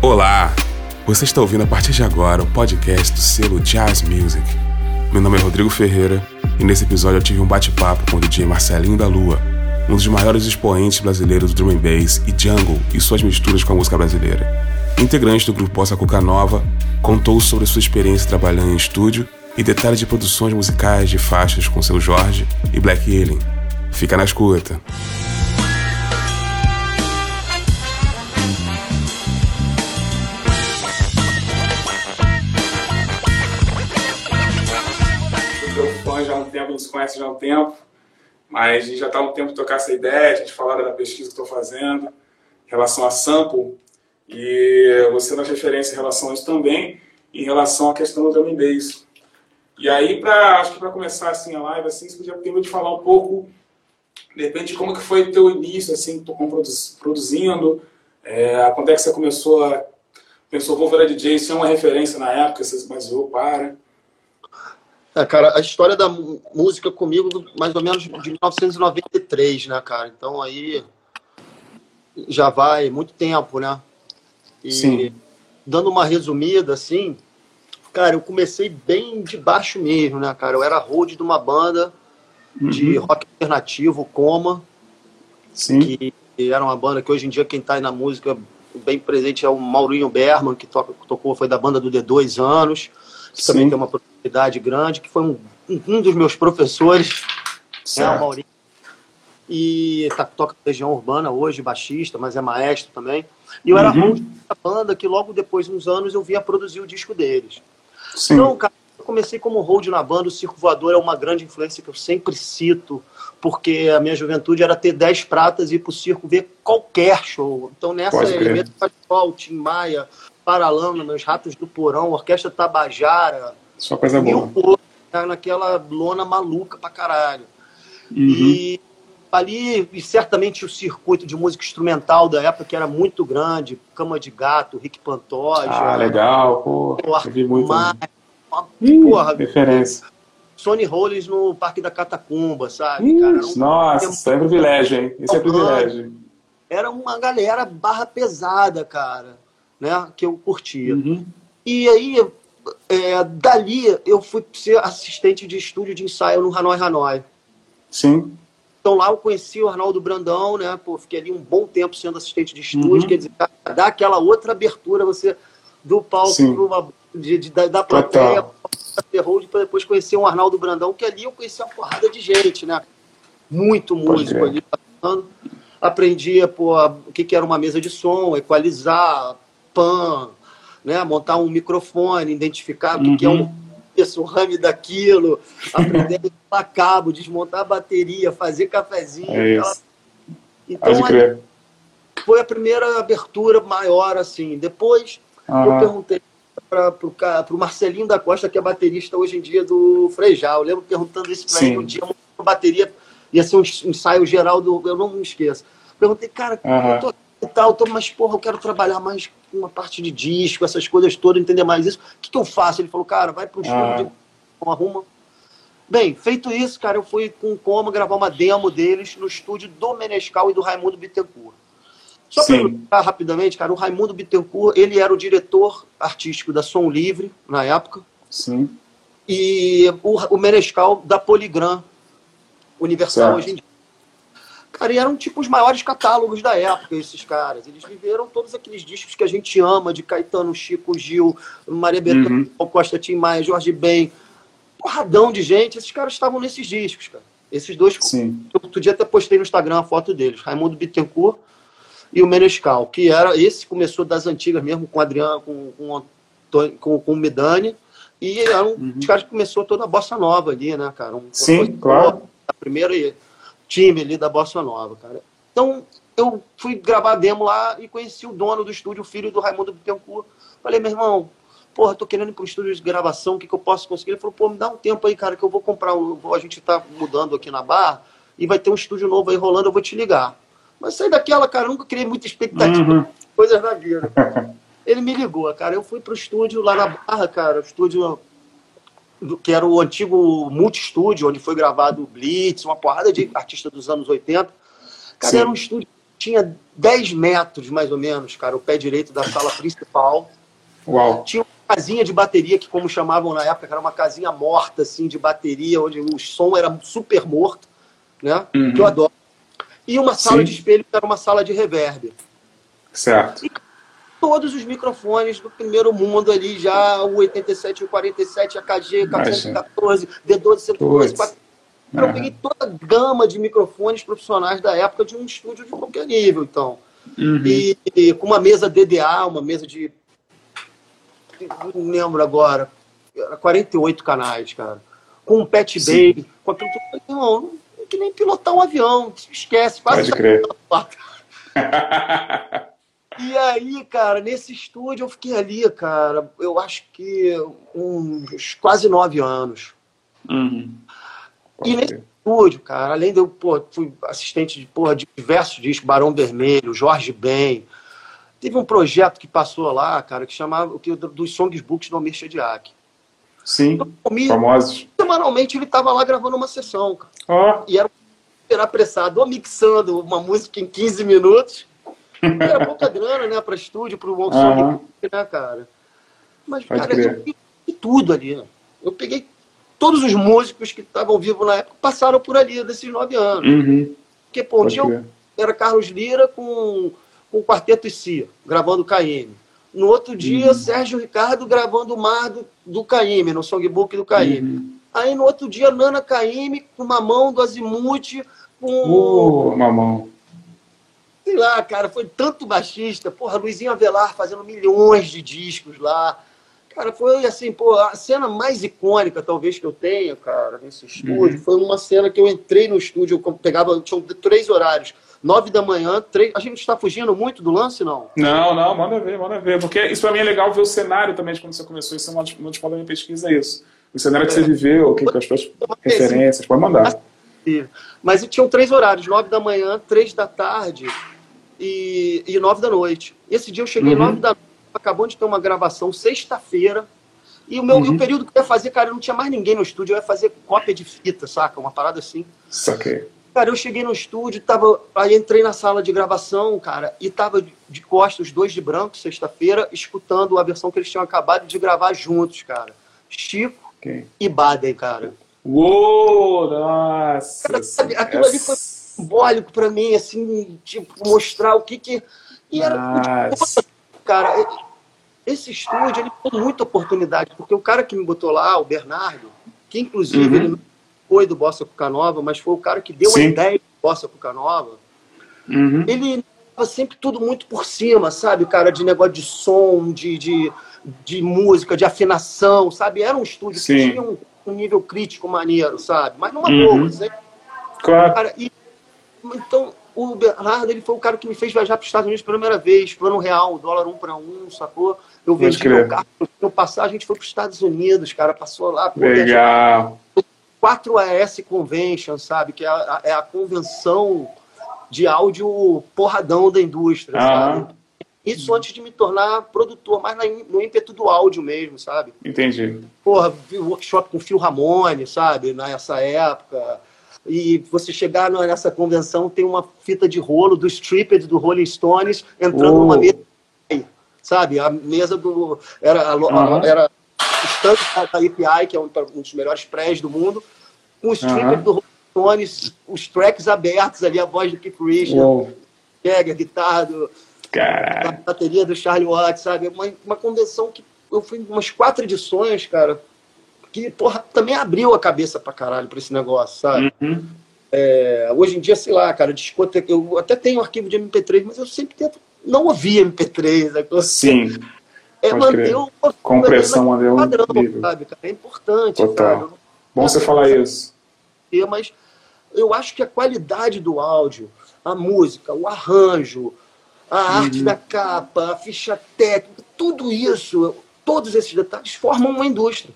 Olá! Você está ouvindo a partir de agora o podcast do selo Jazz Music. Meu nome é Rodrigo Ferreira e nesse episódio eu tive um bate-papo com o DJ Marcelinho da Lua, um dos maiores expoentes brasileiros do drum and bass e jungle e suas misturas com a música brasileira. Integrante do grupo Bossa Cuca Nova, contou sobre sua experiência trabalhando em estúdio e detalhes de produções musicais de faixas com seu Jorge e Black Alien. Fica na escuta. Nos conhece já há um tempo, mas a gente já está há um tempo tocar essa ideia, a gente falaram da pesquisa que estou fazendo em relação a sample, e você nas referências em relação a isso também, em relação à questão do drum and bass. E aí, pra, acho que para começar assim a live, assim, você podia ter de falar um pouco, de repente, como que foi o teu início, assim, produzindo, é, quando é que você começou a... Pensou, vou virar DJ, isso é uma referência na época, você se baseou para... É, cara, a história da música comigo, mais ou menos de 1993, né, cara? Então aí já vai muito tempo, né? E Sim. dando uma resumida, assim, cara, eu comecei bem de baixo mesmo, né, cara? Eu era road de uma banda de rock alternativo, Coma, Sim. que era uma banda que hoje em dia quem tá aí na música bem presente é o Maurinho Berman, que tocou, foi da banda do D dois anos, que também Sim. tem uma propriedade grande, que foi um, um dos meus professores, né, o. Maurinho. E tá, toca Legião Urbana hoje, baixista, mas é maestro também. E eu era Uhum. road da banda que logo depois de uns anos eu via produzir o disco deles. Sim. Então, cara, eu comecei como hold na banda, o Circo Voador é uma grande influência que eu sempre cito, porque a minha juventude era ter 10 pratas e ir pro circo ver qualquer show. Então, nessa Pode elemento Pascoal, Tim Maia, Paralama, Meus Ratos do Porão, Orquestra Tabajara, Só coisa boa. né, naquela lona maluca pra caralho. Uhum. E ali, e certamente o circuito de música instrumental da época que era muito grande, Cama de Gato, Rick Pantoja, Ah, legal, pô. Eu vi muito. Mar- Ih, porra, referência. Sony Rollins no Parque da Catacumba, sabe, cara? Ih, um- nossa, isso é privilégio, hein? Isso é privilégio. era uma galera barra pesada, cara, né? Que eu curtia. Uhum. E aí, é, dali, eu fui ser assistente de estúdio de ensaio no Hanoi Hanoi. Sim. Então lá eu conheci o Arnaldo Brandão, né? Pô, fiquei ali um bom tempo sendo assistente de estúdio, Uhum. quer dizer, dá aquela outra abertura, você do palco pro- de, de- da, da plateia para depois conhecer o Arnaldo Brandão, que ali eu conheci uma porrada de gente, né? Muito músico ali. Aprendia pô, o que, que era uma mesa de som, equalizar, pan, né? montar um microfone, identificar o que, é um Uhum. isso, o rame daquilo, aprender a desmontar cabo, desmontar a bateria, fazer cafezinho. É. Então foi a primeira abertura maior, assim. Depois eu perguntei para o Marcelinho da Costa, que é baterista hoje em dia do Frejal. Eu lembro perguntando isso para ele um dia, uma bateria, ia ser um ensaio geral do. Eu não me esqueço. Perguntei, cara, Aham. eu tô aqui e tal, tô, mas porra, eu quero trabalhar mais com uma parte de disco, essas coisas todas, entender mais isso. O que, que eu faço? Ele falou, cara, vai pro Ah. estúdio, arruma. Bem, feito isso, cara, eu fui com o Coma gravar uma demo deles no estúdio do Menescal e do Raimundo Bittencourt. Só para explicar rapidamente, cara, o Raimundo Bittencourt, ele era o diretor artístico da Som Livre, na época, Sim. e o, o Menescal da Polygram Universal Certo. hoje em dia. Cara, e eram tipo os maiores catálogos da época, esses caras. Eles viveram todos aqueles discos que a gente ama, de Caetano, Chico, Gil, Maria Bethânia, Uhum. Costa, Tim Maia, Jorge Ben. Porradão de gente, esses caras estavam nesses discos, cara. Esses dois Sim. eu outro dia até postei no Instagram a foto deles, Raimundo Bittencourt e o Menescal, que era esse começou das antigas mesmo com o Adriano, com, com, o Antônio- com, com o Medani, e eram Uhum. os caras que começou toda a bossa nova ali, né, cara? Um Sim, claro. A primeira time ali da bossa nova, cara. Então eu fui gravar demo lá e conheci o dono do estúdio, o filho do Raimundo Bittencourt. Falei, meu irmão, porra, tô querendo ir pro estúdio de gravação, o que, que eu posso conseguir? Ele falou, pô, me dá um tempo aí, cara, que eu vou comprar um. A gente tá mudando aqui na barra e vai ter um estúdio novo aí rolando, eu vou te ligar. Mas saí daquela, cara, eu nunca criei muita expectativa, Uhum. coisas da vida. Ele me ligou, cara. Eu fui pro estúdio lá na Barra, cara, o estúdio do- que era o antigo multi-estúdio, onde foi gravado o Blitz, uma porrada de artista dos anos 80. Cara, Sim. era um estúdio tinha 10 metros, mais ou menos, cara, o pé direito da sala principal. Uau. Tinha uma casinha de bateria, que como chamavam na época, era uma casinha morta, assim, de bateria, onde o som era super morto, né? Uhum. Que eu adoro. E uma sala Sim. de espelho, que era uma sala de reverb. Certo. Todos os microfones do primeiro mundo ali, já o 87, o 47, AKG, Imagina. 414, D12, 112, Puts. Eu Aham. peguei toda a gama de microfones profissionais da época de um estúdio de qualquer nível, então. Uhum. E, e com uma mesa DDA, uma mesa de. Não lembro agora. Era 48 canais, cara. Com um pet Sim. bay, com aquilo tudo. Não, não é que nem pilotar um avião. Esquece, quase. Pode crer. E aí, cara, nesse estúdio eu fiquei ali, cara, eu acho que uns quase nove anos. Uhum. E nesse estúdio, cara, além de eu, pô, fui assistente de, porra, de diversos discos, Barão Vermelho, Jorge Ben. Teve um projeto que passou lá, cara, que chamava que, dos songbooks do Almir Shediak. Sim, O Almir, famosos. semanalmente, ele estava lá gravando uma sessão, cara. Ó, E era um apressado, ou mixando uma música em 15 minutos. Era pouca grana, né, para estúdio, para o Aham. songbook, né, cara? Mas, Pode cara, crer. eu peguei tudo ali. né? Eu peguei todos os músicos que estavam vivos na época, passaram por ali desses nove anos. uhum. Porque, pô, um Pode crer. era Carlos Lira com, com o Quarteto e Cia, gravando KM. No outro dia, Uhum. Sérgio Ricardo gravando o Mar do, do KM, no songbook do KM. Uhum. Aí no outro dia, Nana KM com uma mão do Azimuth, com. Ô, mamão. Sei lá, cara, foi tanto baixista. Porra, Luizinho Avelar fazendo milhões de discos lá. Cara, foi assim, pô, a cena mais icônica, talvez, que eu tenha, cara, nesse estúdio, Uhum. foi uma cena que eu entrei no estúdio, eu pegava, tinham três horários. Nove da manhã, três. A gente está fugindo muito do lance, não? Não, não, manda ver, manda ver. Porque isso pra mim é legal ver o cenário também de quando você começou. Isso é uma uma das da minha pesquisa, é isso. O cenário que você viveu, o que que as suas referências, pode mandar. Mas tinham três horários, nove da manhã, três da tarde e, e nove da noite. Esse dia eu cheguei Uhum. nove da noite, acabou de ter uma gravação sexta-feira. E o meu e Uhum. o período que eu ia fazer, cara, não tinha mais ninguém no estúdio, eu ia fazer cópia de fita, saca? Uma parada assim. Saquei. Cara, eu cheguei no estúdio, tava, aí entrei na sala de gravação, cara, e tava de- de costas, os dois de branco, sexta-feira, escutando a versão que eles tinham acabado de gravar juntos, cara. Chico Ok. e Baden, cara. Uou, nossa. Cara, sabe, aquilo ali foi simbólico pra mim, assim, tipo, mostrar o que que... E era cara, esse estúdio, ele tem muita oportunidade, porque o cara que me botou lá, o Bernardo, que inclusive Uhum. ele não foi do Bossa Cucanova, mas foi o cara que deu Sim. a ideia do Bossa Cucanova, Uhum. ele tava sempre tudo muito por cima, sabe, cara, de negócio de som, de, de, de música, de afinação, sabe? Era um estúdio Sim. que tinha um, um nível crítico maneiro, sabe? Mas numa Uhum. boa, sempre Claro. Cara, e, então, o Bernardo ele foi o cara que me fez viajar para os Estados Unidos pela primeira vez, plano real, dólar um para um, sacou? Eu vendi meu carro, no passar, a gente foi para os Estados Unidos, cara, passou lá, pô, Legal. 4 AS Convention, sabe? Que é a, é a convenção de áudio porradão da indústria, Aham. sabe? Isso antes de me tornar produtor, mas no ímpeto do áudio mesmo, sabe? Entendi. porra, vi o workshop com o Phil Ramone, sabe, nessa época. E você chegar nessa convenção, tem uma fita de rolo do Stripped do Rolling Stones entrando Oh. numa mesa, sabe? A mesa do. Era, a, a- Aham. era o stand da- EPI, que é um, um dos melhores prés do mundo, com o Stripped Aham. do Rolling Stones, os tracks abertos ali, a voz do Keith Richards, Uou. Jagger, guitarra do, a Caralho. bateria do Charlie Watts, sabe? Uma, uma convenção que eu fui umas quatro edições, cara, que, porra, também abriu a cabeça pra caralho pra esse negócio, sabe? Uhum. É, hoje em dia, sei lá, cara, discoteca, eu até tenho um arquivo de MP3, mas eu sempre tento não ouvir MP3, né? Eu- Sim. é pode manter o Compressão manter o padrão, nível. sabe, cara? É importante, Total. sabe? Bom você falar isso. mas eu acho que a qualidade do áudio, a música, o arranjo, a arte da capa, a ficha técnica, tudo isso, todos esses detalhes formam uma indústria.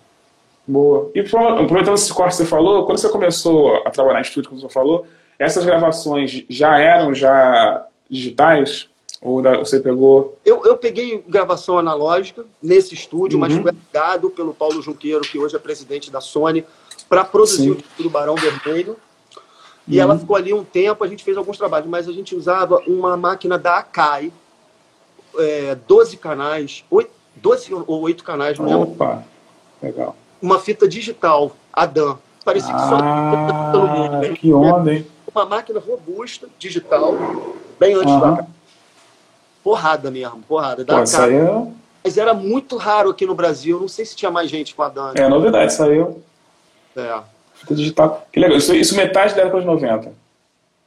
Boa. E aproveitando esse corte que você falou, quando você começou a trabalhar em estúdio, como você falou, essas gravações já eram já digitais? Ou você pegou. Eu, eu peguei gravação analógica nesse estúdio, mas Uhum. fui ligado pelo Paulo Junqueiro, que hoje é presidente da Sony, para produzir Sim. o disco do Barão Vermelho. E ela ficou ali um tempo, a gente fez alguns trabalhos, mas a gente usava uma máquina da Akai, é, 12 canais, 8, 12 ou 8 canais, não lembro. Opa, legal. Uma fita digital, Adam. Parecia que só. Ah, que onda, hein? Uma máquina robusta, digital, bem antes da Aham. Porrada mesmo, porrada. Da Pô, aí é, Mas era muito raro aqui no Brasil. Não sei se tinha mais gente com a Dan. é novidade, aí é É. fita digital. Que legal. Isso, isso metade da década de 90.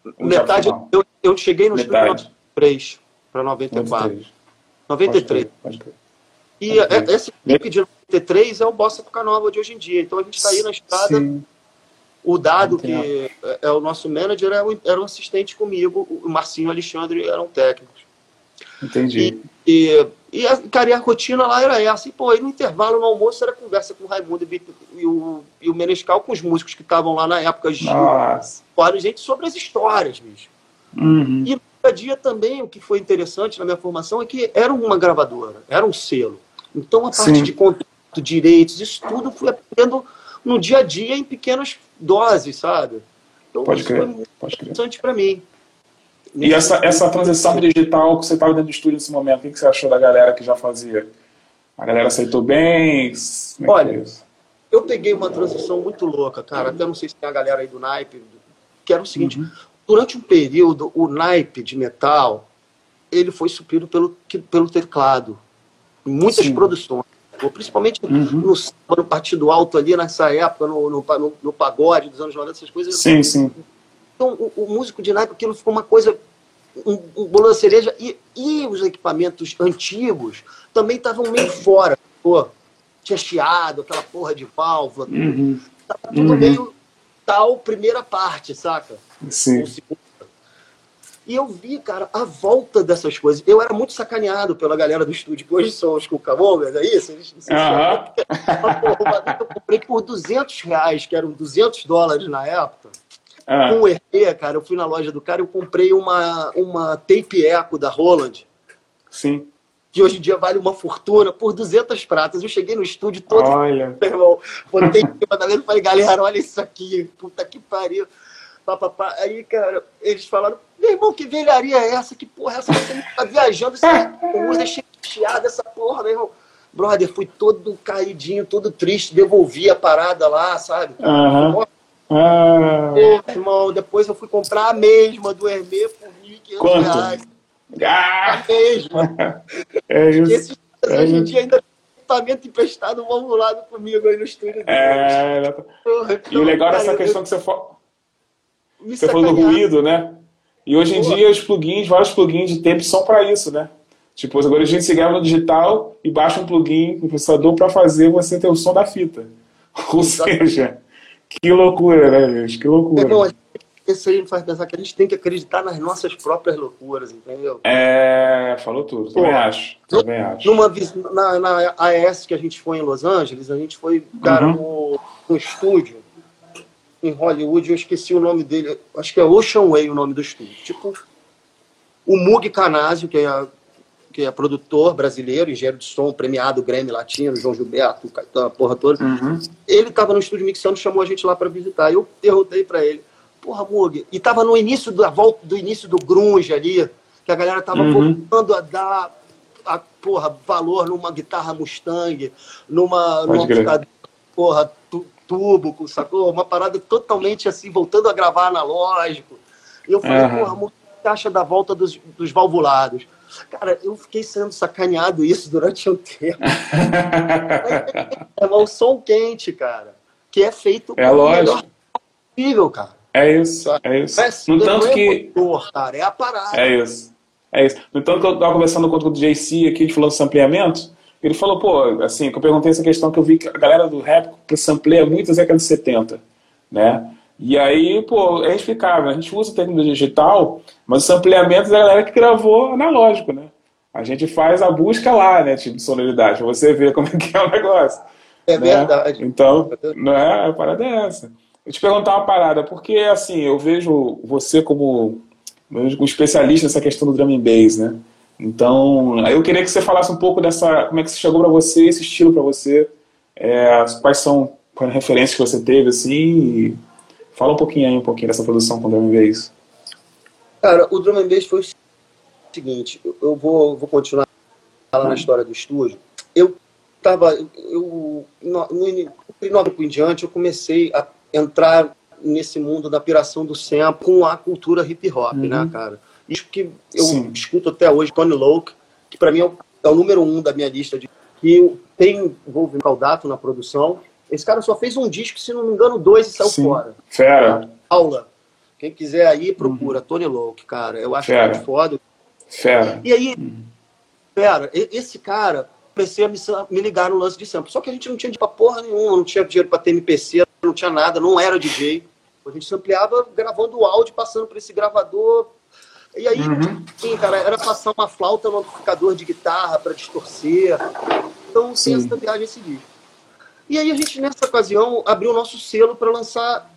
Ou já Metade, eu, eu cheguei no estúdio em Metade. 93 para 94. 93. 93. Pode crer. E Pode crer. É- esse clipe de 93 é o Bossa Época Nova de hoje em dia. Então a gente está aí na estrada. Sim. O Dado, Entendo. que é- é o nosso manager, era um, assistente comigo. O Marcinho e o Alexandre eram técnicos. Entendi. E, e a, cara, e a rotina lá era essa. E, pô, aí no intervalo, no almoço, era conversa com o Raimundo e, e o, e o Menescal, com os músicos que estavam lá na época. Fora, gente, sobre as histórias, bicho. Uhum. E no dia a dia também, o que foi interessante na minha formação é que era uma gravadora, era um selo. Então a parte Sim. de contrato, direitos, isso tudo fui aprendendo no dia a dia em pequenas doses, sabe? Então Pode isso crer. foi muito Pode interessante para mim. E essa, essa transição digital que você estava dentro do estúdio nesse momento, o que você achou da galera que já fazia? A galera aceitou bem? É Olha? Eu peguei uma transição muito louca, cara. Até não sei se tem a galera aí do naipe, que era o seguinte: Uhum. durante um período, o naipe de metal ele foi suprido pelo, pelo teclado. Muitas Sim. produções. Principalmente Uhum. no, samba, no Partido Alto ali nessa época, no, no, no- no pagode dos anos 90, essas coisas. Sim, sim. Então, o, o músico de naipe, aquilo ficou uma coisa, um, um bolo da cereja. E, e os equipamentos antigos também estavam meio fora. Pô, tinha chiado, aquela porra de válvula, Uhum. tava tudo Uhum. meio tal primeira parte, saca? Sim. Ou segunda. E eu vi, cara, a volta dessas coisas. Eu era muito sacaneado pela galera do estúdio, que hoje são os Cucamongas, é isso? Eles não sei se. Mas, bagulho eu comprei por 200 reais, que eram 200 dólares na época. Ah, Com o RP, cara, eu fui na loja do cara e eu comprei uma, uma tape eco da Roland, sim. que hoje em dia vale uma fortuna, por 200 pratas. Eu cheguei no estúdio todo, Olha. meu irmão, botei em cima da mesa e falei, galera, olha isso aqui, puta que pariu. Pá, pá, pá. Aí, cara, eles falaram, meu irmão, que velharia é essa? Que porra é essa? Você tá viajando, você usa chiada essa porra, meu irmão. Brother, fui todo caidinho, todo triste, devolvi a parada lá, sabe? Aham. Ah, Pô, irmão, depois eu fui comprar a mesma do Hermê por 1.500 Quanto? reais. ah, A mesma. é isso. esses caras hoje em dia ainda equipamento emprestado vão do lado comigo aí no estúdio. É, Porra, e o legal dessa eu- questão que você, fa- me você falou do ruído, né? E hoje em Pô. dia os plugins, vários plugins de tempo são para isso, né? Tipo, agora a gente se grava no digital e baixa um plugin no processador para fazer você ter o som da fita. Ou seja, que loucura, né, gente? Que loucura. Irmão, isso aí me faz pensar que a gente tem que acreditar nas nossas próprias loucuras, entendeu? É, falou tudo. Também Pô. acho. Também acho. Numa, na, na AES que a gente foi em Los Angeles, a gente foi, cara, Uhum. no, no estúdio em Hollywood, eu esqueci o nome dele, acho que é Ocean Way o nome do estúdio. Tipo, o Mug Canásio, que é, que é produtor brasileiro, engenheiro de som, premiado Grammy Latino, João Gilberto, Caetano, a porra toda. Uhum. Ele estava no estúdio mixando, chamou a gente lá para visitar. Eu perguntei para ele, porra, Mug, e tava no início da volta do início do grunge ali, que a galera tava Uhum. voltando a dar a, porra, valor numa guitarra Mustang, numa, Pode porra, tu, tubo, sacou? Uma parada totalmente assim, voltando a gravar analógico. E eu falei, Aham. porra, o acha da volta dos, dos valvulados? Cara, eu fiquei sendo sacaneado isso durante um tempo. É um som quente, cara. Que é feito É o lógico. possível, cara. É isso, é isso. É, No tanto é que. motor, cara, é a parada. É isso. É isso. No tanto que eu estava conversando com o JC aqui, a gente falou de sampleamento, ele falou, pô, assim, que eu perguntei essa questão que eu vi que a galera do rap sampleia muito as décadas de 70, né? E aí, pô, é explicável. A gente usa tecnologia digital, mas o sampleamento é da galera que gravou analógico, né? A gente faz a busca lá, né, tipo, de sonoridade, pra você ver como é que é o negócio. É né? verdade. Então, não é, a parada é essa. Eu te perguntar uma parada, porque assim, eu vejo você como um especialista nessa questão do drum and bass, né? Então, eu queria que você falasse um pouco dessa, como é que chegou para você, esse estilo para você, é, quais são as referências que você teve, assim, e Fala um pouquinho aí, um pouquinho dessa produção com o Drum and Bass. Cara, o Drum and Bass foi o seguinte, eu vou, vou continuar lá na história do estúdio. Eu tava, eu, no, no, no em diante, eu comecei a entrar nesse mundo da piração do sample com a cultura hip hop, né, uhum. né, cara? Isso que eu Sim. escuto até hoje, Tony Loke, que para mim é o, é o, número um da minha lista de que tem envolve Caldato na produção. Esse cara só fez um disco, se não me engano, dois e saiu Sim. fora. Fera. Aula. Quem quiser aí, procura. Uhum. Tony Loke, cara. Eu acho Fera. muito foda. Fera. E aí, uhum. fera, esse cara, comecei a me, me ligar no lance de sample. Só que a gente não tinha dinheiro pra porra nenhuma, não tinha dinheiro pra ter MPC, não tinha nada, não era DJ. A gente ampliava gravando o áudio, passando por esse gravador. E aí, uhum. sim, cara, era passar uma flauta no amplificador de guitarra para distorcer. Então, sim. essa viagem esse disco. E aí a gente, nessa ocasião, abriu o nosso selo para lançar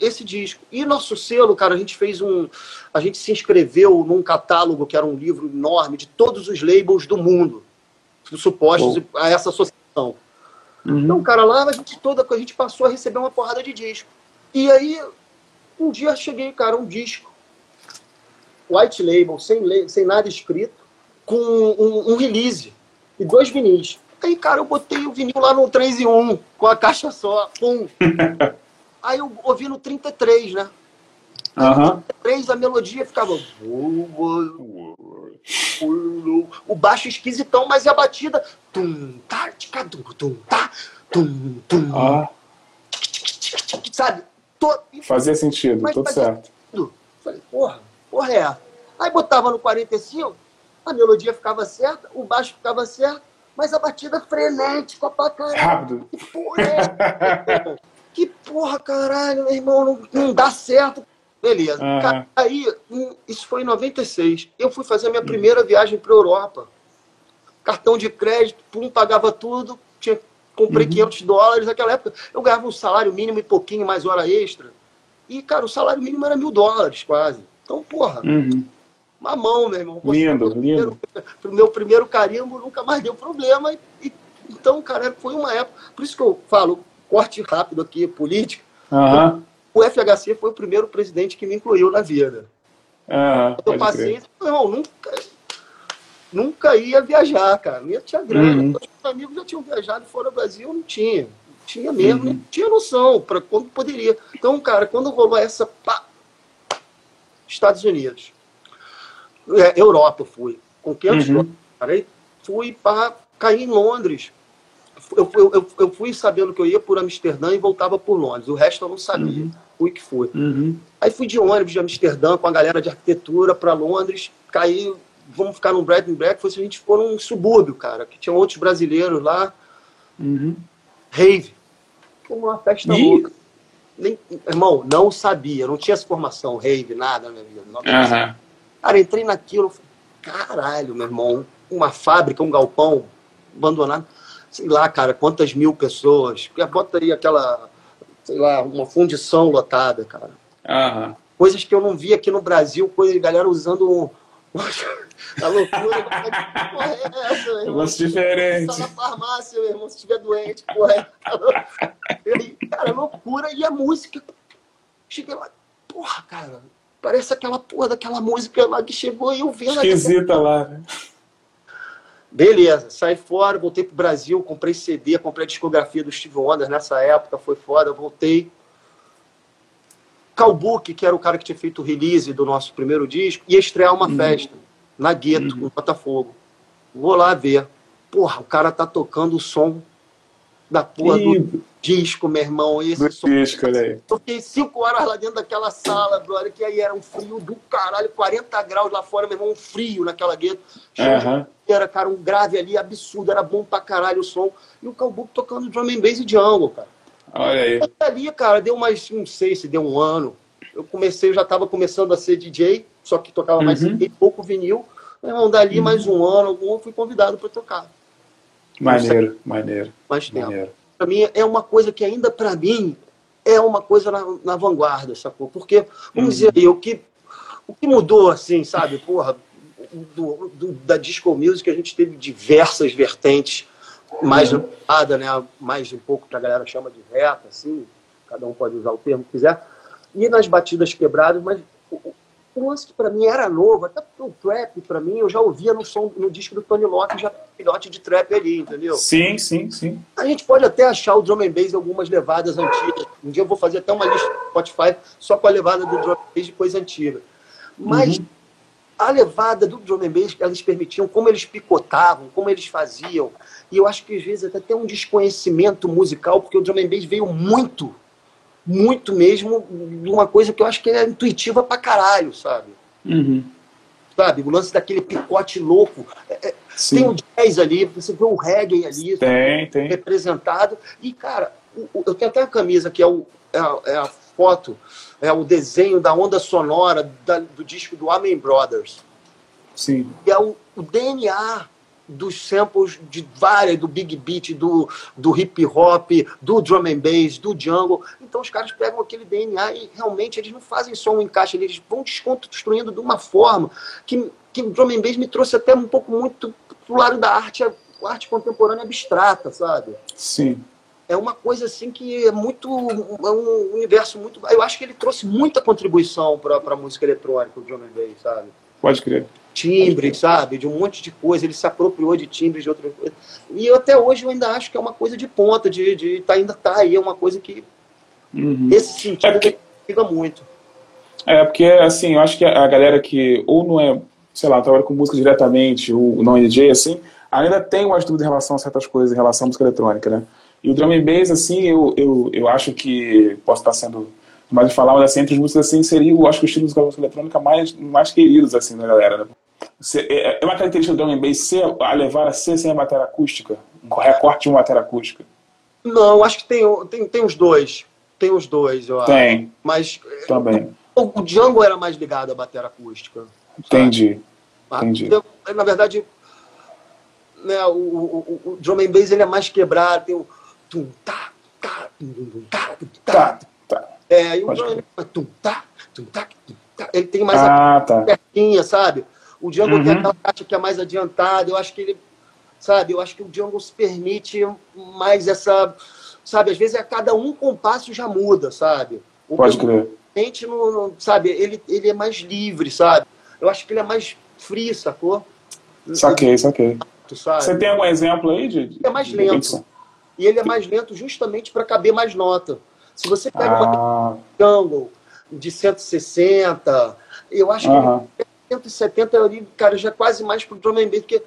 esse disco. E nosso selo, cara, a gente fez um. A gente se inscreveu num catálogo que era um livro enorme de todos os labels do mundo, supostos oh. a essa associação. Uhum. Então, cara, lá a gente toda a gente passou a receber uma porrada de disco. E aí, um dia cheguei, cara, um disco, white label, sem, sem nada escrito, com um, um release e dois vinis. Aí, cara, eu botei o vinil lá no 3 e 1, com a caixa só, pum. Aí eu ouvi no 33, né? Uhum. 33, a melodia ficava. O baixo esquisitão, mas a batida. Tum, tá, tum, tum, tá, tum, tum. Ah. Sabe? Fazia sentido, Mas tudo fazia certo. Tudo. Falei, porra, porra é. Aí botava no 45, a melodia ficava certa, o baixo ficava certo, mas a batida frenética pra caralho. Rápido. Que porra é? que porra, caralho, meu irmão, não, não dá certo. Beleza. Uhum. Aí, isso foi em 96. Eu fui fazer a minha primeira viagem para Europa. Cartão de crédito, pum, pagava tudo, tinha comprei uhum. 500 dólares naquela época. Eu ganhava um salário mínimo e pouquinho mais hora extra. E, cara, o salário mínimo era mil dólares quase. Então, porra, uhum. mamão, meu irmão. Lindo, lindo. Pro meu primeiro carimbo nunca mais deu problema. E, então, cara, foi uma época. Por isso que eu falo, corte rápido aqui, política. Uhum. O FHC foi o primeiro presidente que me incluiu na vida. Uhum, eu passei, meu irmão, nunca, nunca ia viajar, cara. Não tinha grana. Uhum. Meus amigos já tinham viajado fora do Brasil, eu não tinha. Tinha mesmo, uhum. não tinha noção para quando poderia. Então, cara, quando rolou essa. Pá, Estados Unidos. É, Europa fui. Com 500 uhum. dólares. Fui para cair em Londres. Eu, eu, eu, fui sabendo que eu ia por Amsterdã e voltava por Londres. O resto eu não sabia. Uhum. Fui que fui. Uhum. Aí fui de ônibus de Amsterdã com a galera de arquitetura para Londres. Caí vamos ficar num bread and breakfast, a gente ficou num subúrbio, cara, que tinha outros brasileiros lá. Uhum. Rave. Foi uma festa louca. Nem, irmão, não sabia, não tinha essa formação, rave, nada na minha vida. Uhum. Cara, entrei naquilo, caralho, meu irmão, uma fábrica, um galpão abandonado, sei lá, cara, quantas mil pessoas, bota aí aquela, sei lá, uma fundição lotada, cara. Uhum. Coisas que eu não vi aqui no Brasil, coisa de galera usando a loucura, que porra é essa, meu irmão? Diferente. Só na farmácia, meu irmão, se estiver doente, porra é. Cara, loucura. E a música. Cheguei lá, porra, cara, parece aquela porra daquela música lá que chegou e eu vi Esquisita lá, né? Beleza, saí fora, voltei pro Brasil, comprei CD, comprei a discografia do Steve Wonder nessa época, foi foda, voltei. Calbuque, que era o cara que tinha feito o release do nosso primeiro disco, ia estrear uma uhum. festa na Gueto, uhum. no Botafogo. Vou lá ver. Porra, o cara tá tocando o som da porra do disco, meu irmão. Esse do som. disco, olha aí. Toquei cinco horas lá dentro daquela sala, brother, que aí era um frio do caralho, 40 graus lá fora, meu irmão, um frio naquela gueto. Uhum. Era, cara, um grave ali absurdo, era bom pra caralho o som. E o Calbuco tocando drum and bass e jungle, cara. Olha aí. Ali, cara, deu mais, não sei se deu um ano. Eu comecei, eu já estava começando a ser DJ, só que tocava uhum. mais CD, pouco vinil. Meu irmão, dali uhum. mais um ano, algum, eu fui convidado para tocar. Maneiro, maneiro. Mais tempo. Para mim, é uma coisa que ainda, para mim, é uma coisa na, na vanguarda, sacou? Porque, vamos uhum. dizer aí, o que, o que mudou, assim, sabe, porra, do, do, da disco music, a gente teve diversas vertentes mais uhum. nada, né? Mais um pouco que a galera chama de reta, assim, cada um pode usar o termo que quiser. e nas batidas quebradas, mas o, o lance que para mim era novo, até porque o trap para mim eu já ouvia no som no disco do Tony Locke, já filhote de trap ali, entendeu? Sim, sim, sim. A gente pode até achar o drum and bass algumas levadas antigas. Um dia eu vou fazer até uma lista do Spotify só com a levada do drum and bass de coisa antiga. Mas uhum. a levada do drum and bass que eles permitiam, como eles picotavam, como eles faziam, e eu acho que às vezes até tem um desconhecimento musical, porque o drum and bass veio muito muito mesmo de uma coisa que eu acho que é intuitiva pra caralho, sabe? Uhum. Sabe? O lance daquele picote louco. É, é tem o jazz ali, você vê o reggae ali tem, tem. representado. E, cara, eu tenho até a camisa que é, o, é, a, é a foto, é o desenho da onda sonora da, do disco do Amen Brothers. Sim. E é o, o DNA dos samples de várias, do big beat, do, do hip hop, do drum and bass, do jungle. Então os caras pegam aquele DNA e realmente eles não fazem só um encaixe, eles vão desconstruindo de uma forma que, que o drum and bass me trouxe até um pouco muito pro lado da arte, arte contemporânea abstrata, sabe? Sim. É uma coisa assim que é muito. É um universo muito. Eu acho que ele trouxe muita contribuição para a música eletrônica, o drum and bass, sabe? Pode crer timbre, sabe? De um monte de coisa. Ele se apropriou de timbres de outras coisas. E eu, até hoje eu ainda acho que é uma coisa de ponta, de, de tá, ainda tá aí, é uma coisa que, uhum. nesse sentido, é porque... fica muito. É, porque, assim, eu acho que a galera que ou não é, sei lá, trabalha com música diretamente, ou não é DJ, assim, ainda tem umas dúvidas em relação a certas coisas, em relação à música eletrônica, né? E o drum and bass, assim, eu, eu, eu acho que posso estar sendo mais de falar, mas assim, entre as músicas, assim, seria, eu acho que o estilo de música eletrônica mais, mais queridos, assim, da galera, né? É, é uma característica do drum and bass ser, a levar a ser sem a matéria acústica? Um recorte de uma matéria acústica? Não, acho que tem, tem, tem os dois. Tem os dois, eu acho. Tem. Mas. Também. O, o Django era mais ligado à bateria acústica. Entendi. Sabe? Entendi. Na verdade, né, o, o, o, drum and bass ele é mais quebrado, tem o tum tá, tá, tum tá, tá. É, e o bass tum tá, tum tá, tum tá. Ele tem mais ah, a tá. certinha, sabe? O Django uhum. tem aquela caixa que é mais adiantada. Eu acho que ele, sabe, eu acho que o Django se permite mais essa, sabe, às vezes é cada um compasso já muda, sabe? O Pode crer. Gente não, não, sabe, ele, ele é mais livre, sabe? Eu acho que ele é mais free, sacou? Saquei, saquei. Sabe? Você tem algum exemplo aí de. de é mais lento. E ele é mais lento justamente para caber mais nota. Se você pega ah. uma Django de 160, eu acho que ele 170 ali, cara, já é quase mais pro drum and bass, porque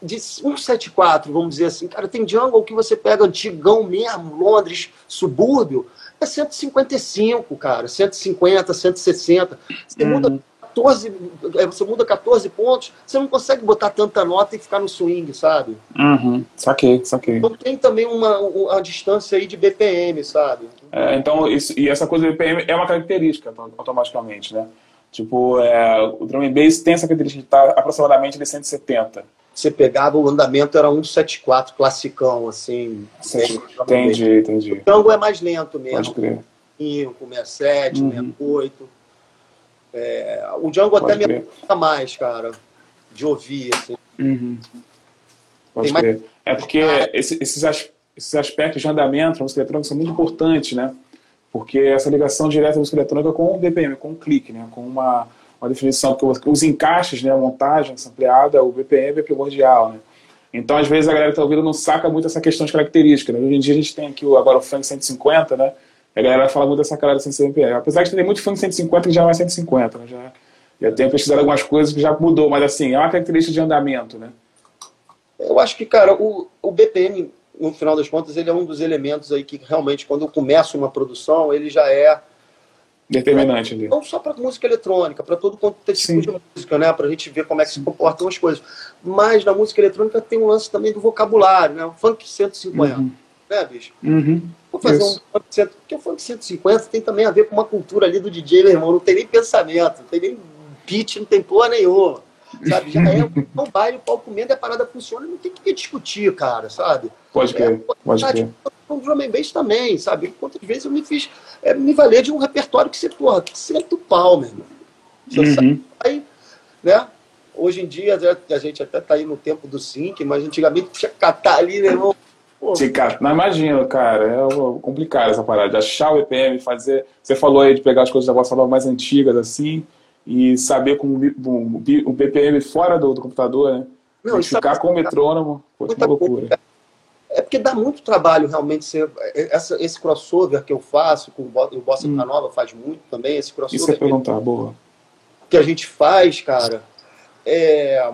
de 174, vamos dizer assim, cara, tem jungle que você pega antigão mesmo, Londres, subúrbio, é 155, cara, 150, 160. Você uhum. muda 14, é, você muda 14 pontos, você não consegue botar tanta nota e ficar no swing, sabe? Uhum. Saquei, saquei. Então tem também uma, uma distância aí de BPM, sabe? É, então, isso, e essa coisa do BPM é uma característica automaticamente, né? Tipo, é, o drum and bass tem essa característica de estar aproximadamente de 170. Você pegava o andamento, era 174, classicão, assim. Entendi, entendi. O tango é mais lento mesmo. Pode crer. 5, 67, uhum. 68. É, o Django Pode até crer. me gusta mais, cara, de ouvir. Assim. Uhum. Pode crer. Mais... É porque esses, esses aspectos de andamento na música eletrônica são muito importantes, né? porque essa ligação direta da música eletrônica com o BPM, com o clique, né, com uma, uma definição, porque os encaixes, né, a montagem ampliada, o BPM é primordial, né. Então, às vezes, a galera que está ouvindo não saca muito essa questão de característica. Né? Hoje em dia, a gente tem aqui o, agora o funk 150, né? A galera fala muito dessa cara de 150 BPM. Apesar de ter muito funk 150 que já não é 150, né? Já, já tenho pesquisado algumas coisas que já mudou, mas assim, é uma característica de andamento, né? Eu acho que, cara, o, o BPM no final das contas, ele é um dos elementos aí que realmente, quando começa uma produção, ele já é determinante ali. Não só para música eletrônica, para todo quanto é tipo de música, né? Para a gente ver como é que se comportam as coisas. Mas na música eletrônica tem um lance também do vocabulário, né? O funk 150, uhum. Né, bicho? Uhum. Vou fazer Isso. um funk 100, porque o funk 150 tem também a ver com uma cultura ali do DJ, meu irmão. Não tem nem pensamento, não tem nem beat, não tem porra nenhuma. Sabe? Já é um baile, o palco comendo, a parada funciona, não tem que discutir, cara, sabe? Pode crer, é, pode crer. Um drum and bass também, sabe? Quantas vezes eu me fiz é, me valer de um repertório que você, porra, que você é do pau, meu irmão. Uhum. Aí, né? Hoje em dia, a gente até tá aí no tempo do sync, mas antigamente tinha que catar ali, meu irmão. Pô. Cara, não imagino, cara. É complicado essa parada. De achar o EPM, fazer. Você falou aí de pegar as coisas da bossa nova mais antigas, assim, e saber como o BPM fora do, do computador, né? Não, ficar com o metrônomo, foi uma loucura. É porque dá muito trabalho realmente ser, essa, esse crossover que eu faço, com o Bossa hum. Nova faz muito também, esse crossover. Isso é perguntar, que, boa. Que a gente faz, cara, é,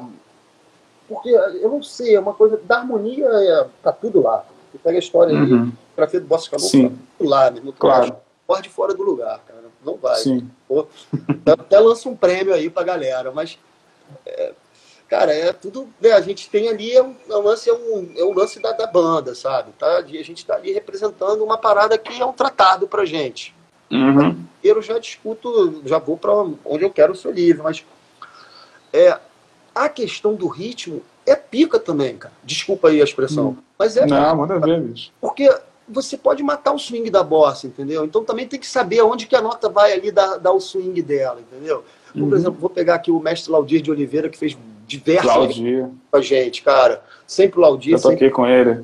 porque eu não sei, é uma coisa da harmonia, é, tá tudo lá. Você pega a história uhum. pra ver do Bossa Nova, tá tudo lá, mesmo. Claro. Pode fora do lugar, cara. Não vai. Sim. Pô, até lança um prêmio aí pra galera, mas é, cara, é tudo. Né, a gente tem ali, é um, é um lance, é um, é um lance da, da, banda, sabe? Tá? A gente está ali representando uma parada que é um tratado pra gente. Uhum. Eu já discuto, já vou para onde eu quero o seu livro, mas é, a questão do ritmo é pica também, cara. Desculpa aí a expressão. Uhum. Mas é. Não, manda ver, bicho. Porque você pode matar o swing da bossa, entendeu? Então também tem que saber onde que a nota vai ali dar, dar o swing dela, entendeu? Uhum. Por exemplo, vou pegar aqui o mestre Laudir de Oliveira, que fez diversos com a gente, cara. Sempre o Laudir. Eu toquei sempre... com ele.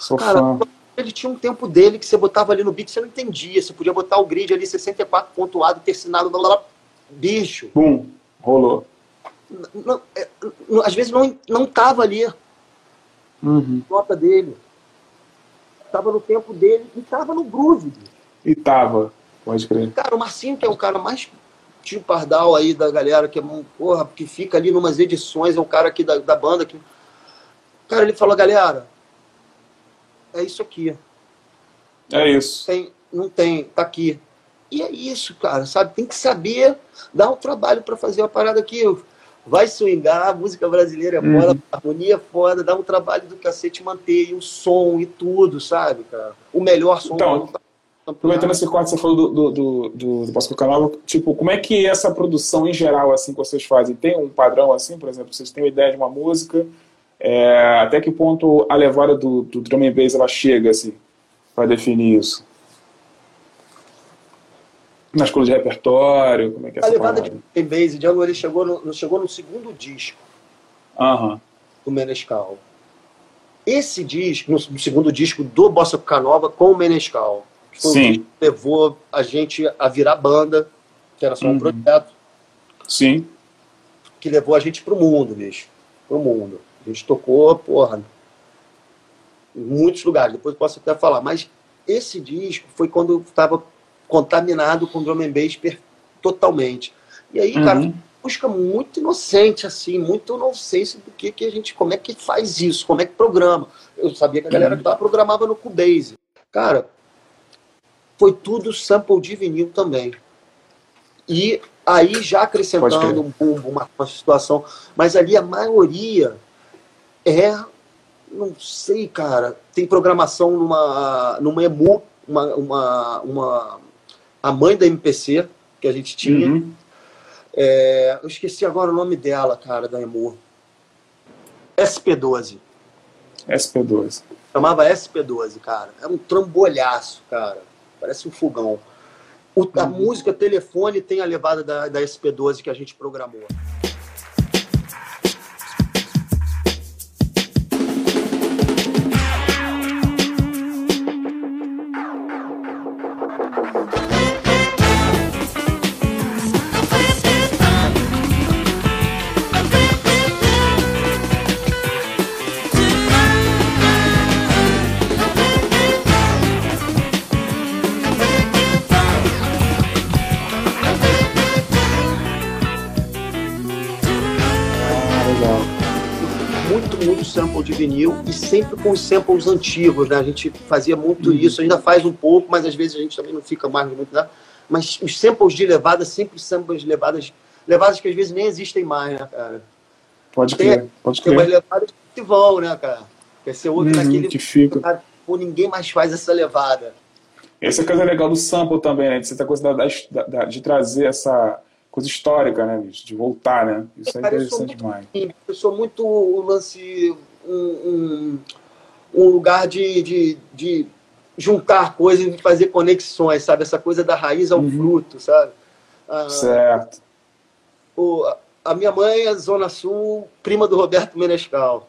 Sou cara, fã. Ele tinha um tempo dele que você botava ali no beat, você não entendia. Você podia botar o grid ali 64 pontuado, tercinado, blá, blá, blá. bicho. Bum, rolou. Não, é, às vezes não, não tava ali. Uhum. Nota dele. Tava no tempo dele e tava no groove. E tava, pode crer. Cara, o Marcinho, que é o cara mais tio Pardal aí da galera que é porra, que fica ali numas edições, é um cara aqui da, da banda que. Cara, ele falou, galera, é isso aqui. É isso. Tem, não tem, tá aqui. E é isso, cara, sabe? Tem que saber dar um trabalho para fazer uma parada aqui. Vai swingar, a música brasileira é foda, uhum. a harmonia é foda, dá um trabalho do cacete manter e o som e tudo, sabe, cara? O melhor som então, do Aproveitando esse corte, você falou do, do, do, do, do Bosco Canal, tipo, como é que essa produção em geral, assim, que vocês fazem? Tem um padrão, assim, por exemplo, vocês têm uma ideia de uma música, é, até que ponto a levada do, do drum and bass, ela chega, assim, para definir isso? Na escola de repertório, como é que é A levada de and bass, Django, ele chegou no, chegou no segundo disco uhum. do Menescal. Esse disco, no, segundo disco do Bossa Canova com o Menescal foi Sim. o que levou a gente a virar banda, que era só um uhum. projeto. Sim. Que levou a gente pro mundo, bicho. Pro mundo. A gente tocou, porra, em muitos lugares. Depois posso até falar. Mas esse disco foi quando eu estava contaminado com drum and bass totalmente. E aí, uhum. cara, busca muito inocente, assim, muito inocência do que, que a gente, como é que faz isso, como é que programa. Eu sabia que a galera uhum. programava no Cubase. Cara, foi tudo sample de vinil também. E aí já acrescentando um bumbo, uma, uma situação, mas ali a maioria é, não sei, cara, tem programação numa, numa EMU, uma, uma, uma, a mãe da MPC que a gente tinha. Uhum. É, eu esqueci agora o nome dela, cara, da EMU. SP12. SP12. Chamava SP12, cara. É um trambolhaço, cara parece um fogão. O, a uhum. música telefone tem a levada da, da SP12 que a gente programou. Vinil e sempre com os samples antigos, né? A gente fazia muito uhum. isso, ainda faz um pouco, mas às vezes a gente também não fica mais muito, né? Mas os samples de levada, sempre samples de levadas, levadas que às vezes nem existem mais, né, cara? Pode crer, tem, pode crer. Tem umas levadas que vão, né, cara? Quer ser outro uhum, naquele... Que fica. Cara, pô, ninguém mais faz essa levada. Essa é a coisa legal do sample também, né? De, essa coisa da, da, de trazer essa coisa histórica, né, bicho? De voltar, né? Isso é, é interessante demais. Eu sou muito o lance um, um, um lugar de, de, de, juntar coisas e fazer conexões, sabe? Essa coisa da raiz ao uhum. fruto, sabe? Ah, certo. O, a minha mãe é Zona Sul, prima do Roberto Menescal.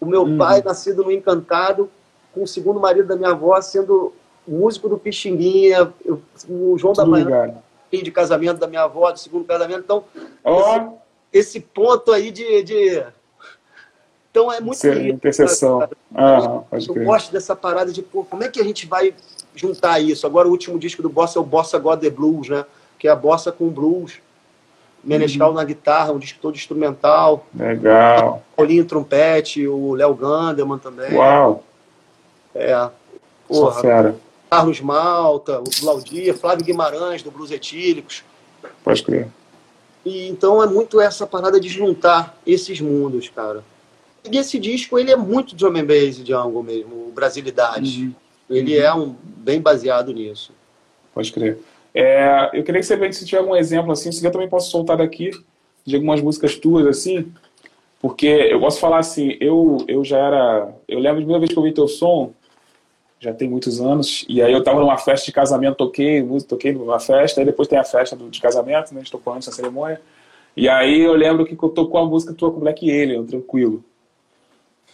O meu uhum. pai, nascido no Encantado, com o segundo marido da minha avó, sendo músico do Pixinguinha, o João da Manhã, de casamento da minha avó, do segundo casamento. Então, oh. esse, esse, ponto aí de, de... Então é muito lindo. Intercessão. Ah, eu gosto dessa parada de, pô, como é que a gente vai juntar isso? Agora o último disco do Bossa é o Bossa God the Blues, né? Que é a bossa com blues. Menescal uhum. na guitarra, um disco todo instrumental. Legal. Paulinho trompete, o Léo Ganderman também. Uau! É. Porra, fera. Carlos Malta, o Claudia, Flávio Guimarães, do Blues Etílicos. Pode crer. E, então é muito essa parada de juntar esses mundos, cara. E esse disco, ele é muito drum and bass de Jungle mesmo, Brasilidade. Uhum. Ele uhum. é um, bem baseado nisso. Pode crer. É, eu queria que você se tiver algum exemplo assim, se eu também posso soltar daqui de algumas músicas tuas assim, porque eu posso falar assim, eu eu já era, eu lembro de primeira vez que eu ouvi teu som, já tem muitos anos, e aí eu tava numa festa de casamento, toquei, toquei numa festa, aí depois tem a festa de casamento, né, a gente tocou antes da cerimônia, e aí eu lembro que eu tocou a música tua com Black Alien, Tranquilo.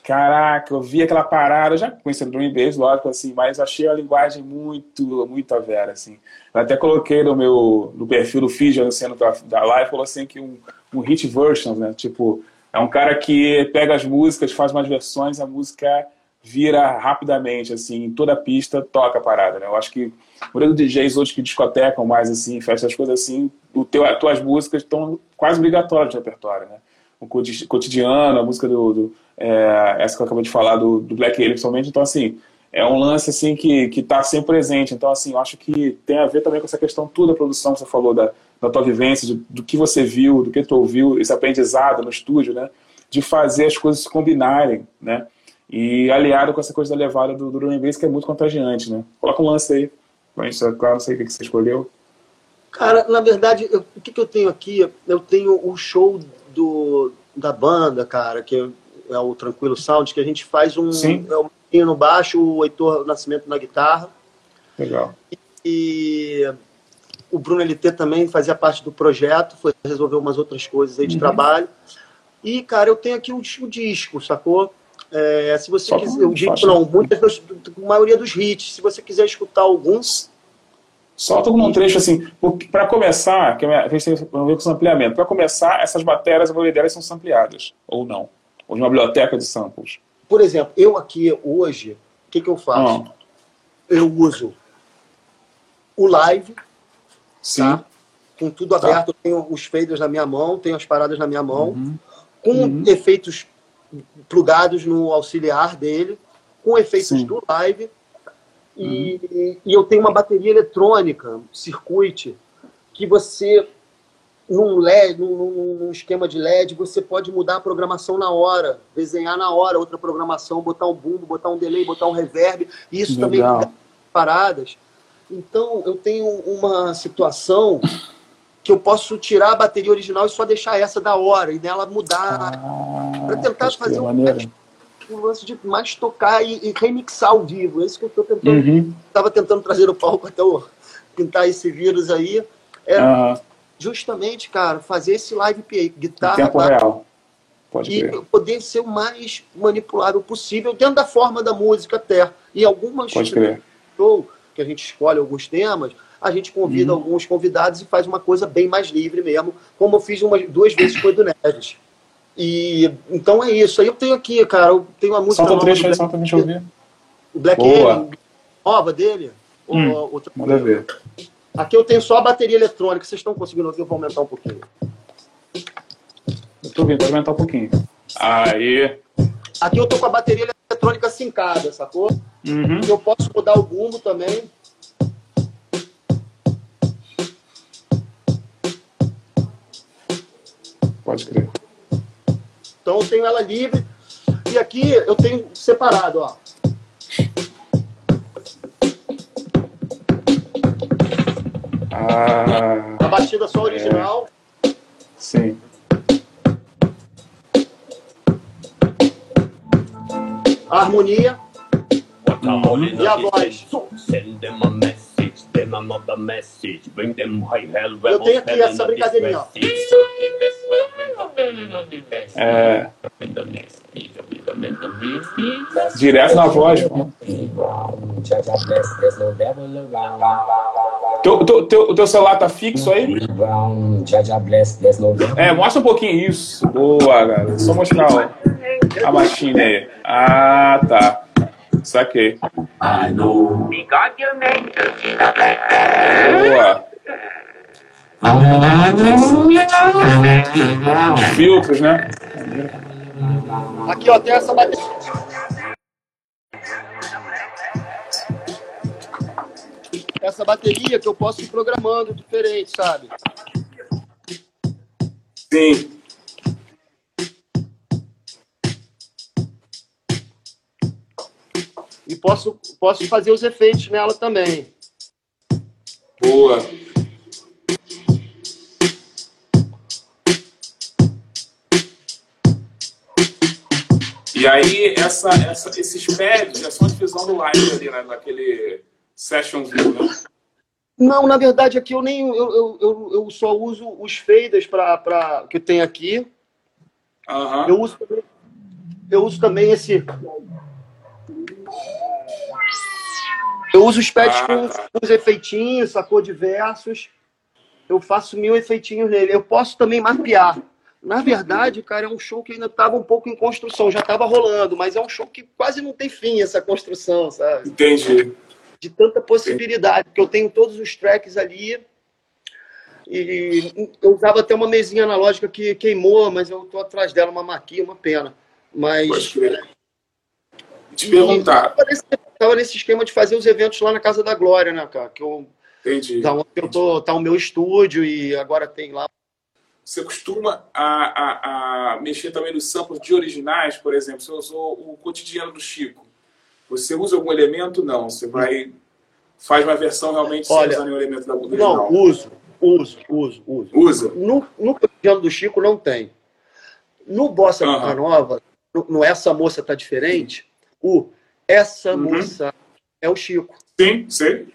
Caraca, eu vi aquela parada, já conheci o Dream Bass, lógico, assim, mas achei a linguagem muito, muito a vera, assim. Eu até coloquei no meu no perfil do feed anunciando da, da live, falou assim que um, um hit version, né? Tipo, é um cara que pega as músicas, faz umas versões, a música vira rapidamente, assim, em toda a pista toca a parada, né? Eu acho que dos DJs hoje que discotecam mais, assim, festas, coisas assim, o teu, as tuas músicas estão quase obrigatórias de repertório, né? O cotidiano, a música do, do é, essa que eu acabei de falar do, do Black Alien, principalmente, então, assim, é um lance, assim, que, que tá sempre presente, então, assim, eu acho que tem a ver também com essa questão toda da produção que você falou, da, da tua vivência, de, do que você viu, do que tu ouviu, esse aprendizado no estúdio, né? De fazer as coisas se combinarem, né? E aliado com essa coisa da levada do, do bass, que é muito contagiante, né? Coloca um lance aí. Mas, claro, não sei o que você escolheu. Cara, na verdade, eu, o que, que eu tenho aqui? Eu tenho o show do, da banda, cara, que é, o Tranquilo Sound, que a gente faz um. Sim. É o no baixo, o Heitor Nascimento na guitarra. Legal. E, e o Bruno LT também fazia parte do projeto, foi resolver umas outras coisas aí de uhum. trabalho. E, cara, eu tenho aqui o, o disco, sacou? É, se você Só quiser, o disco não, muitas das, a maioria dos hits, se você quiser escutar alguns. Solta um trecho assim, para começar, que a gente tem a ver com ampliamento, para começar, essas matérias, a maioria delas são sampleadas, ou não? Ou de uma biblioteca de samples. Por exemplo, eu aqui hoje, o que, que eu faço? Ah. Eu uso o live, Sim. Tá? com tudo tá. aberto, eu tenho os faders na minha mão, tenho as paradas na minha mão, uhum. com uhum. efeitos plugados no auxiliar dele, com efeitos Sim. do live. E, uhum. e, eu tenho uma bateria eletrônica, circuit, que você, num LED, num, num, esquema de LED, você pode mudar a programação na hora, desenhar na hora outra programação, botar um bumbo, botar um delay, botar um reverb. E isso Legal. também paradas. Então, eu tenho uma situação que eu posso tirar a bateria original e só deixar essa da hora e nela mudar ah, para tentar fazer um, um, lance de mais tocar e, e, remixar ao vivo. É isso que eu estou tentando. Estava uhum. tentando trazer no palco até eu pintar esse vírus aí. É uhum. Justamente, cara, fazer esse live PA, guitarra. Em tempo real. Pode e ver. poder ser o mais manipulável possível dentro da forma da música até. E algumas Pode crer. show que a gente escolhe alguns temas, a gente convida uhum. alguns convidados e faz uma coisa bem mais livre mesmo, como eu fiz umas, duas vezes com o Edu Neves. E, então é isso. Aí eu tenho aqui, cara, eu tenho uma música. Solta um trecho aí, só pra gente ouvir. O Black Alien, nova dele. Hum, ou, outra manda ver. Aqui eu tenho só a bateria eletrônica. Vocês estão conseguindo ouvir? Eu vou aumentar um pouquinho. Eu tô ouvindo, pode aumentar um pouquinho. Aí. Aqui eu tô com a bateria eletrônica sincada, sacou? Uhum. Eu posso mudar o bumbo também. Pode crer. Então eu tenho ela livre. E aqui eu tenho separado, ó. Ah, a batida só original. É. Sim. A harmonia. E a voz. Eu tenho aqui essa brincadeirinha, ó. É. Direto na voz. Teu, teu, teu, o teu celular tá fixo aí? É, mostra um pouquinho isso. Boa, galera. Só mostrar ó, a machine aí. Ah, tá. Saquei. Boa. Filtros, né? Aqui, ó, tem essa bateria. Essa bateria que eu posso ir programando diferente, sabe? Sim. E posso, posso fazer os efeitos nela também. Boa. E aí, essa, essa, esses pads é só divisão do live ali, né? naquele session view, né? Não, na verdade aqui eu nem eu, eu, eu, eu só uso os faders para que tem aqui. Aham. Eu uso também, eu uso também esse eu uso os pads Ah, com, tá. os efeitinhos, sacou diversos. Eu faço mil efeitinhos nele. Eu posso também mapear. Na verdade, cara, é um show que ainda estava um pouco em construção, já estava rolando, mas é um show que quase não tem fim essa construção, sabe? Entendi. de tanta possibilidade, porque eu tenho todos os tracks ali. E eu usava até uma mesinha analógica que queimou, mas eu tô atrás dela, uma maquia, uma pena. Mas Pode crer. Te perguntar. tava nesse, tava nesse esquema de fazer os eventos lá na Casa da Glória, né, cara? Que eu, Entendi. da onde eu tô, tá o meu estúdio e agora tem lá. Você costuma a, a, a mexer também nos samples de originais, por exemplo? Você usou o cotidiano do Chico. Você usa algum elemento? Não. Você vai. Faz uma versão realmente sem Olha, usar nenhum elemento da do Não, original. uso, uso, uso, uso. Usa. No, no cotidiano do Chico não tem. No Bossa Aham. Nova, no, no Essa Moça Tá Diferente, o Essa Uhum. Moça é o Chico. Sim, sei.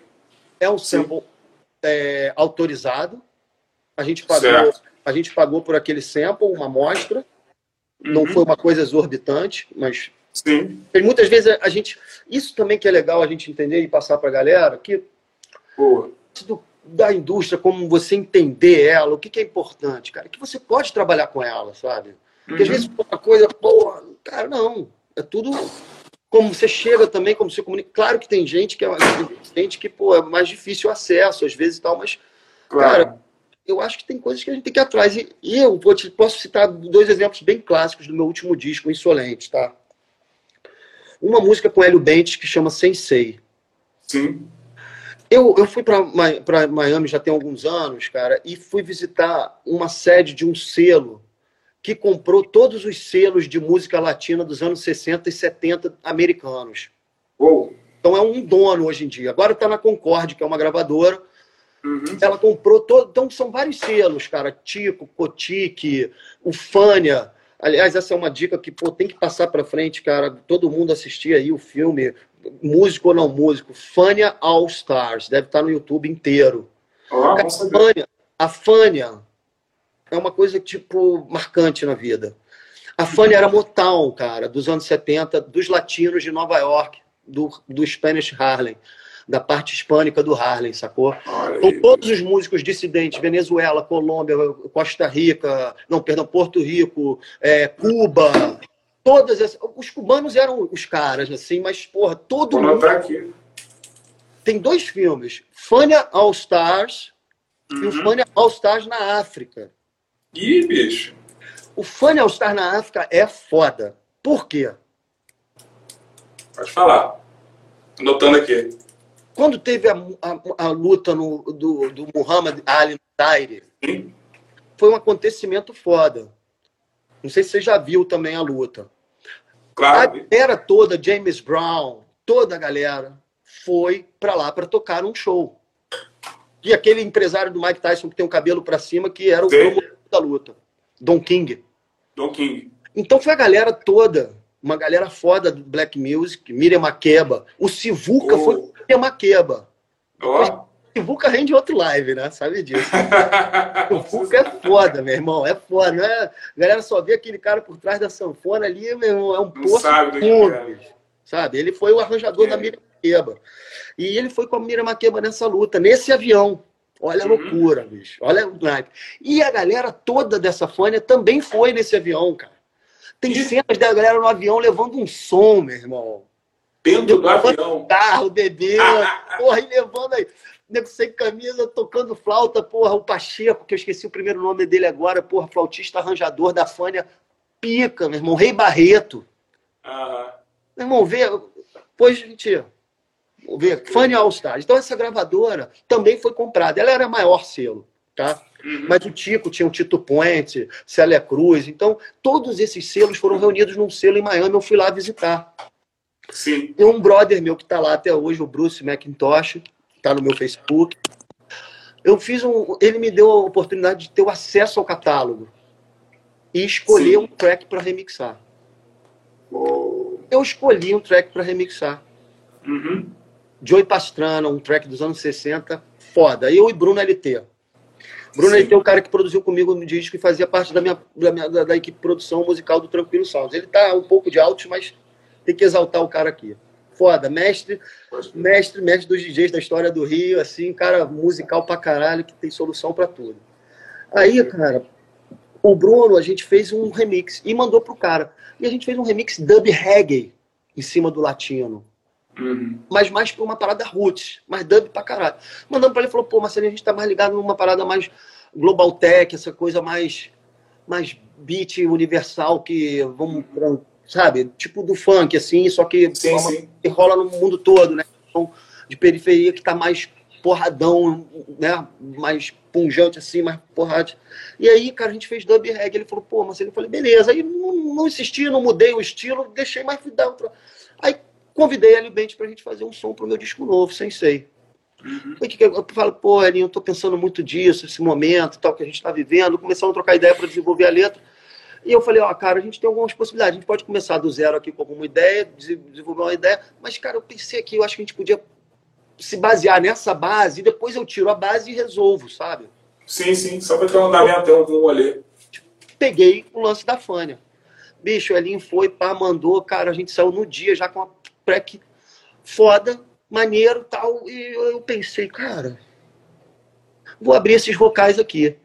É um sample é, autorizado. A gente, pagou, Certo. A gente pagou por aquele sample, uma amostra. Não Uhum. foi uma coisa exorbitante, mas Sim. e muitas vezes a gente. Isso também que é legal a gente entender e passar para a galera, que Boa. do- da indústria, como você entender ela, o que, que é importante, cara, que você pode trabalhar com ela, sabe? Porque às Uhum. vezes uma coisa, porra, cara, não. É tudo como você chega também, como você comunica. Claro que tem gente que é tem gente que, pô, é mais difícil o acesso, às vezes e tal, mas Claro. Cara, eu acho que tem coisas que a gente tem que ir atrás. E, e eu vou te, posso citar dois exemplos bem clássicos do meu último disco, Insolente, tá? Uma música com Hélio Bentes que chama Sensei. Sim. Eu, eu fui para Miami já tem alguns anos, cara, e fui visitar uma sede de um selo que comprou todos os selos de música latina dos anos 60 e 70 americanos. Uou. Então é um dono hoje em dia. Agora está na Concorde, que é uma gravadora. Uhum. Ela comprou todo. Então são vários selos, cara. Tico, Cotique, Ufânia. Aliás, essa é uma dica que pô, tem que passar para frente, cara. Todo mundo assistir aí o filme, músico ou não músico. Fânia All Stars. Deve estar no YouTube inteiro. Ó, Cara, vamos a saber. Fânia, a Fânia é uma coisa, tipo, marcante na vida. A Fânia era Motown, cara, dos anos 70, dos latinos de Nova York, do, do Spanish Harlem, da parte hispânica do Harlem, sacou? Então, todos os músicos dissidentes, Venezuela, Colômbia, Costa Rica, não, perdão, Porto Rico, é, Cuba, todas essas, os cubanos eram os caras, assim, mas, porra, todo Vou mundo aqui. tem dois filmes, Fânia All Stars e o Uhum. Fânia All Stars na África. Ih, bicho. O Fânia All Stars na África é foda. Por quê? Pode falar. Anotando aqui. Quando teve a, a- a luta no- do, do Muhammad Ali no Zaire, foi um acontecimento foda. Não sei se você já viu também a luta. A Claro. galera toda, James Brown, toda a galera foi pra lá pra tocar um show. E aquele empresário do Mike Tyson que tem o cabelo pra cima, que era o promotor da luta, Don King. Don King. Então foi a galera toda, uma galera foda do Black Music, Miriam Makeba. O Sivuca Oh. foi com Miriam Makeba. Ó. o Vuca rende outro live, né? Sabe disso. o Vuca é foda, meu irmão. É foda. Não é... A galera só vê aquele cara por trás da sanfona ali, meu irmão. É um poço fundo, sabe? Ele foi o arranjador é. da Miriam Makeba. E ele foi com a Miriam Makeba nessa luta, nesse avião. Olha a uhum. loucura, bicho. Olha o naipe. E a galera toda dessa Fânia também foi nesse avião, cara. Tem cenas da galera no avião levando um som, meu irmão. Dentro do avião. Carro, bebendo. porra, e levando aí. Nego sem camisa, tocando flauta, porra, o Pacheco, que eu esqueci o primeiro nome dele agora, porra, flautista arranjador da Fânia. Pica, meu irmão. Rei Barreto. Aham. Meu irmão, vê. Pois, gente ver, Funny All Stars. Então essa gravadora também foi comprada. Ela era maior selo, tá? Uhum. Mas o Tico tinha o Tito Puente, Célia Cruz. Então todos esses selos foram reunidos num selo em Miami. Eu fui lá visitar. Sim. Tem um brother meu que está lá até hoje, o Bruce McIntosh, está no meu Facebook. Eu fiz um, ele me deu a oportunidade de ter o acesso ao catálogo e escolher Sim. um track para remixar. Eu escolhi um track para remixar. Uhum. Joey Pastrana, um track dos anos 60, foda. Eu e Bruno LT. Bruno Sim. LT é o cara que produziu comigo no disco e fazia parte da minha, da, minha, da, da equipe de produção musical do Tranquilo Sounds. Ele tá um pouco de altos, mas tem que exaltar o cara aqui. Foda, mestre, mestre, mestre dos DJs da história do Rio, assim, cara musical pra caralho, que tem solução para tudo. Aí, cara, o Bruno, a gente fez um remix e mandou pro cara. E a gente fez um remix dub reggae em cima do latino. Uhum. Mas mais pra uma parada roots, mais dub pra caralho. Mandando pra ele, falou, pô, Marcelinho, a gente tá mais ligado numa parada mais global tech, essa coisa mais, mais beat universal que vamos, sabe, tipo do funk, assim, só que, sim, sim. que rola no mundo todo, né? Então, de periferia que tá mais porradão, né? Mais punjante assim, mais porrado. E aí, cara, a gente fez dub reggae. Ele falou, pô, Marcelinho, eu falei, beleza. Aí não, não insisti, não mudei o estilo, deixei mais dar outra. Aí Convidei a Libente para a gente fazer um som para o meu disco novo, Sensei. Uhum. Eu falo, pô, Elinho, eu tô pensando muito disso, esse momento tal que a gente está vivendo. Começamos a trocar ideia para desenvolver a letra. E eu falei, ó, cara, a gente tem algumas possibilidades. A gente pode começar do zero aqui com alguma ideia, desenvolver uma ideia. Mas, cara, eu pensei aqui, eu acho que a gente podia se basear nessa base e depois eu tiro a base e resolvo, sabe? Sim, sim, só para ter um andamento, um rolê. Peguei o lance da Fânia. Bicho, o Elinho foi, pá, mandou, cara, a gente saiu no dia já com a track foda, maneiro tal. E eu pensei, cara, vou abrir esses vocais aqui.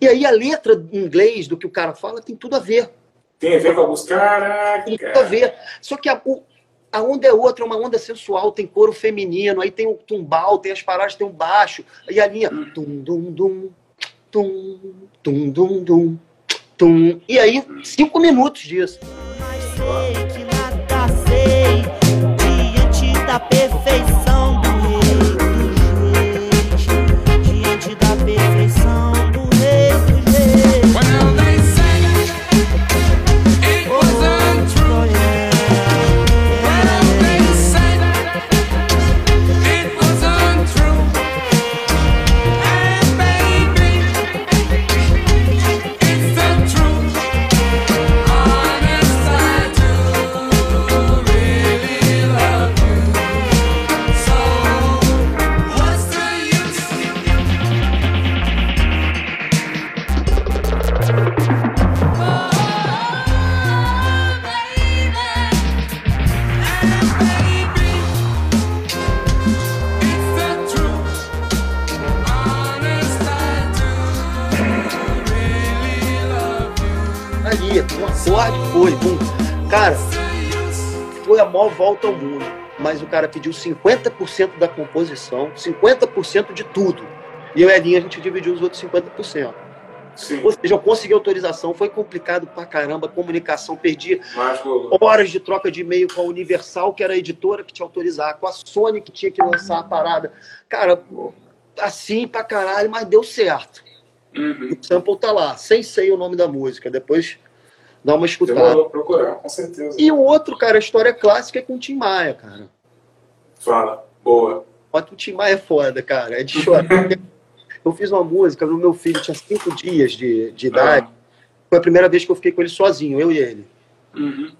E aí a letra em inglês do que o cara fala tem tudo a ver. Tem a ver com a música. Caraca. Tem tudo a ver. Só que a, a onda é outra, é uma onda sensual, tem coro feminino, aí tem o tumbal, tem as paradas, tem o baixo, e a linha. Hum. Tum, dum, dum, tum, tum, dum, dum, tum. E aí, cinco minutos disso. Mas sei que nada sei da perfeição Cara, foi a maior volta ao mundo. Mas o cara pediu 50% da composição, 50% de tudo. E eu e a linha a gente dividiu os outros 50%. Sim. Ou seja, eu consegui autorização, foi complicado pra caramba, comunicação, perdi horas de troca de e-mail com a Universal, que era a editora que tinha autorizar, com a Sony que tinha que lançar a parada. Cara, assim pra caralho, mas deu certo. Uhum. O sample tá lá, sem ser o nome da música. Depois Dá uma escutada. Eu vou procurar, com certeza. E o outro, cara, a história clássica é com o Tim Maia, cara. Fala, boa. O Tim Maia é foda, cara. É de chorar. eu fiz uma música, no meu filho tinha cinco dias de, de idade. Ah. Foi a primeira vez que eu fiquei com ele sozinho, eu e ele. Uhum.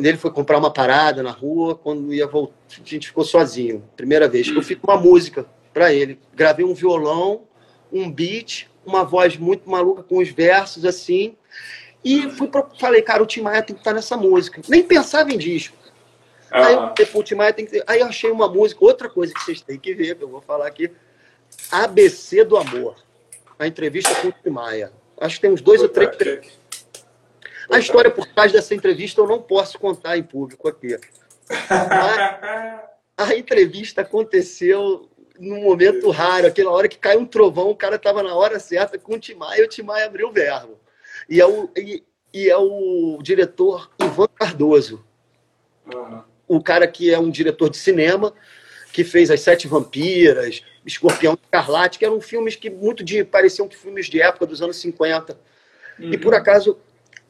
dele foi comprar uma parada na rua, quando ia voltar, a gente ficou sozinho. Primeira vez que eu fiz uma música para ele. Gravei um violão, um beat, uma voz muito maluca com os versos assim. E fui pro, falei, cara, o Tim Maia tem que estar nessa música. Nem pensava em disco. Ah. Aí eu falei, o Tim Maia tem que. Aí eu achei uma música, outra coisa que vocês têm que ver, que eu vou falar aqui. ABC do Amor. A entrevista com o Tim Maia. Acho que tem uns dois ou três. A história por trás dessa entrevista eu não posso contar em público aqui. a entrevista aconteceu num momento raro, aquela hora que cai um trovão, o cara estava na hora certa com o Timaya e o Timaya abriu o verbo. E é o, e, e é o diretor Ivan Cardoso. Uhum. O cara que é um diretor de cinema, que fez As Sete Vampiras, Escorpião Escarlate, que eram filmes que muito de, pareciam que filmes de época dos anos 50. Uhum. E por acaso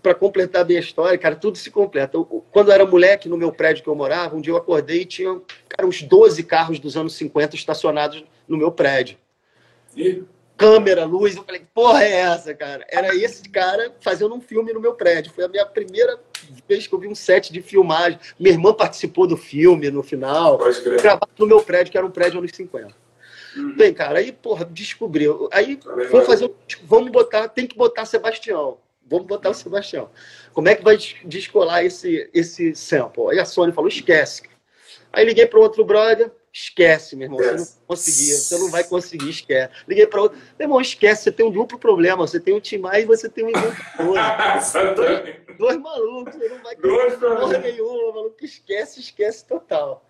para completar bem a história, cara, tudo se completa. Quando eu era moleque, no meu prédio que eu morava, um dia eu acordei e tinha cara, uns 12 carros dos anos 50 estacionados no meu prédio. E? Câmera, luz, eu falei, porra é essa, cara? Era esse cara fazendo um filme no meu prédio. Foi a minha primeira vez que eu vi um set de filmagem. Minha irmã participou do filme no final. Gravado no meu prédio, que era um prédio anos 50. Uhum. Bem, cara, aí, porra, descobriu. Aí, vamos fazer. Vamos botar, tem que botar Sebastião vamos botar o Sebastião. Como é que vai descolar esse, esse sample? Aí a Sony falou, esquece. Aí liguei para outro brother, esquece, meu irmão, você não conseguia, você não vai conseguir, esquece. Liguei para outro, meu irmão, esquece, você tem um duplo problema, você tem um Timai e você tem um inventador. dois, dois malucos, você não vai conseguir porra nenhuma, maluco, esquece, esquece total.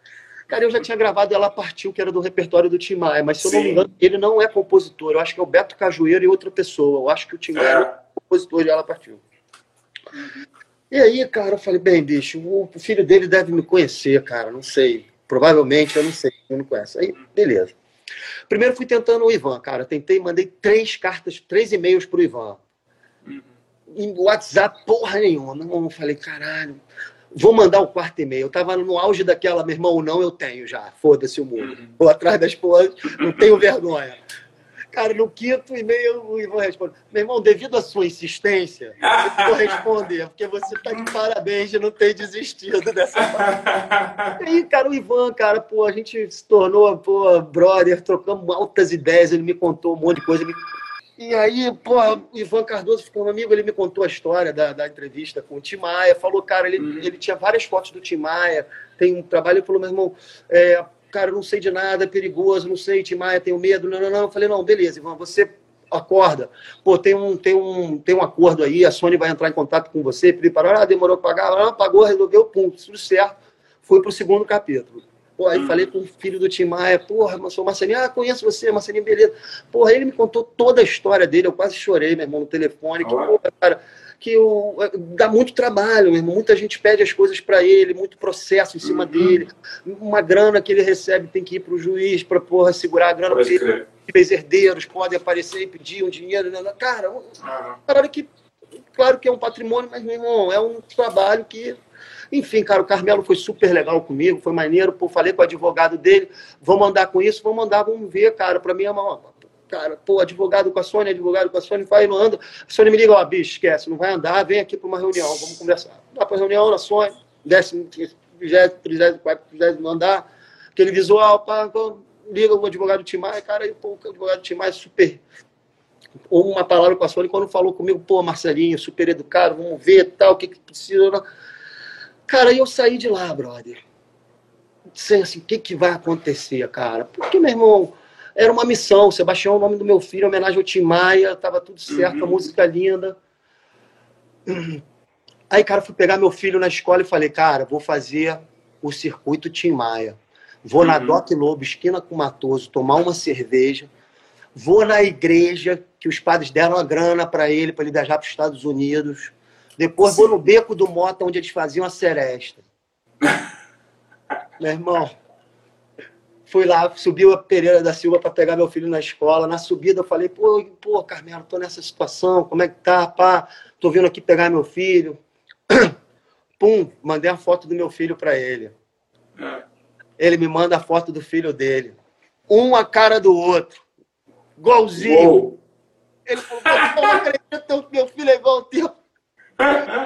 Cara, eu já tinha gravado Ela Partiu, que era do repertório do Tim Maia, mas se eu Sim. não me engano, ele não é compositor. Eu acho que é o Beto Cajueiro e outra pessoa. Eu acho que o Tim Maia é compositor de Ela Partiu. E aí, cara, eu falei, bem, bicho, o filho dele deve me conhecer, cara, não sei. Provavelmente, eu não sei, eu não conheço. Aí, beleza. Primeiro fui tentando o Ivan, cara. Tentei, mandei três cartas, três e-mails pro Ivan. Em WhatsApp, porra nenhuma. Não, falei, caralho, vou mandar o quarto e-mail. Eu tava no auge daquela, meu irmão, não, eu tenho já. Foda-se o mundo. Vou atrás das porras, não tenho vergonha. Cara, no quinto e-mail o Ivan responde: Meu irmão, devido à sua insistência, eu vou responder, porque você está de parabéns de não ter desistido dessa parte. E aí, cara, o Ivan, cara, pô, a gente se tornou, pô, brother, trocamos altas ideias, ele me contou um monte de coisa. E aí, pô, o Ivan Cardoso ficou um amigo, ele me contou a história da, da entrevista com o Tim Maia, falou, cara, ele, uhum. ele tinha várias fotos do Tim Maia, tem um trabalho, ele falou, meu irmão, é, cara, não sei de nada, é perigoso, não sei, Timaya, tenho medo, não, não, não. Eu falei, não, beleza, Ivan, você acorda. Pô, tem um, tem um, tem um acordo aí, a Sony vai entrar em contato com você, pedir para, ah, demorou para pagar, ah, pagou, resolveu, pum, tudo certo. Fui pro segundo capítulo. Pô, aí falei com o filho do Tim Maia, porra, sou Marcelinho, ah, conheço você, Marcelinho, beleza. Porra, ele me contou toda a história dele, eu quase chorei, meu irmão, no telefone, que, porra, cara, que o, dá muito trabalho, mesmo. muita gente pede as coisas para ele, muito processo em cima uhum. dele, uma grana que ele recebe tem que ir para o juiz para porra segurar a grana, porque os herdeiros podem aparecer e pedir um dinheiro, né? cara, uhum. claro que claro que é um patrimônio, mas meu irmão, é um trabalho que enfim, cara, o Carmelo foi super legal comigo, foi maneiro, pô, falei com o advogado dele, vamos andar com isso, vamos andar, vamos ver, cara, para mim é uma, cara, pô, advogado com a Sônia, advogado com a Sônia, vai, não anda. A Sônia me liga, ó, bicho, esquece, não vai andar, vem aqui para uma reunião, vamos conversar. Dá para reunião na Sônia, décimo, vigésimo, trigésimo, quarto, andar, aquele visual, pá, liga o advogado Timai, cara, e pô, o advogado Timai é super ou uma palavra com a Sônia, quando falou comigo, pô, Marcelinho, super educado, vamos ver tal, o que, que precisa. Cara, eu saí de lá, brother. Sei assim, o que, que vai acontecer, cara? Porque, meu irmão, era uma missão. Sebastião é o nome do meu filho, homenagem ao Tim Maia, tava tudo certo, uhum. a música linda. Aí, cara, fui pegar meu filho na escola e falei, cara, vou fazer o circuito Tim Maia. Vou uhum. na Doc Lobo, esquina com Matoso, tomar uma cerveja. Vou na igreja, que os padres deram a grana para ele, para ele viajar para os Estados Unidos. Depois Sim. vou no beco do Mota, onde eles faziam a seresta. Meu irmão, fui lá, subiu a Pereira da Silva para pegar meu filho na escola. Na subida eu falei, pô, pô, Carmelo, tô nessa situação, como é que tá, pá? Tô vindo aqui pegar meu filho. Pum, mandei a foto do meu filho para ele. É. Ele me manda a foto do filho dele. Um a cara do outro. Igualzinho. Uou. Ele falou, não acredito, meu filho é igual ao teu.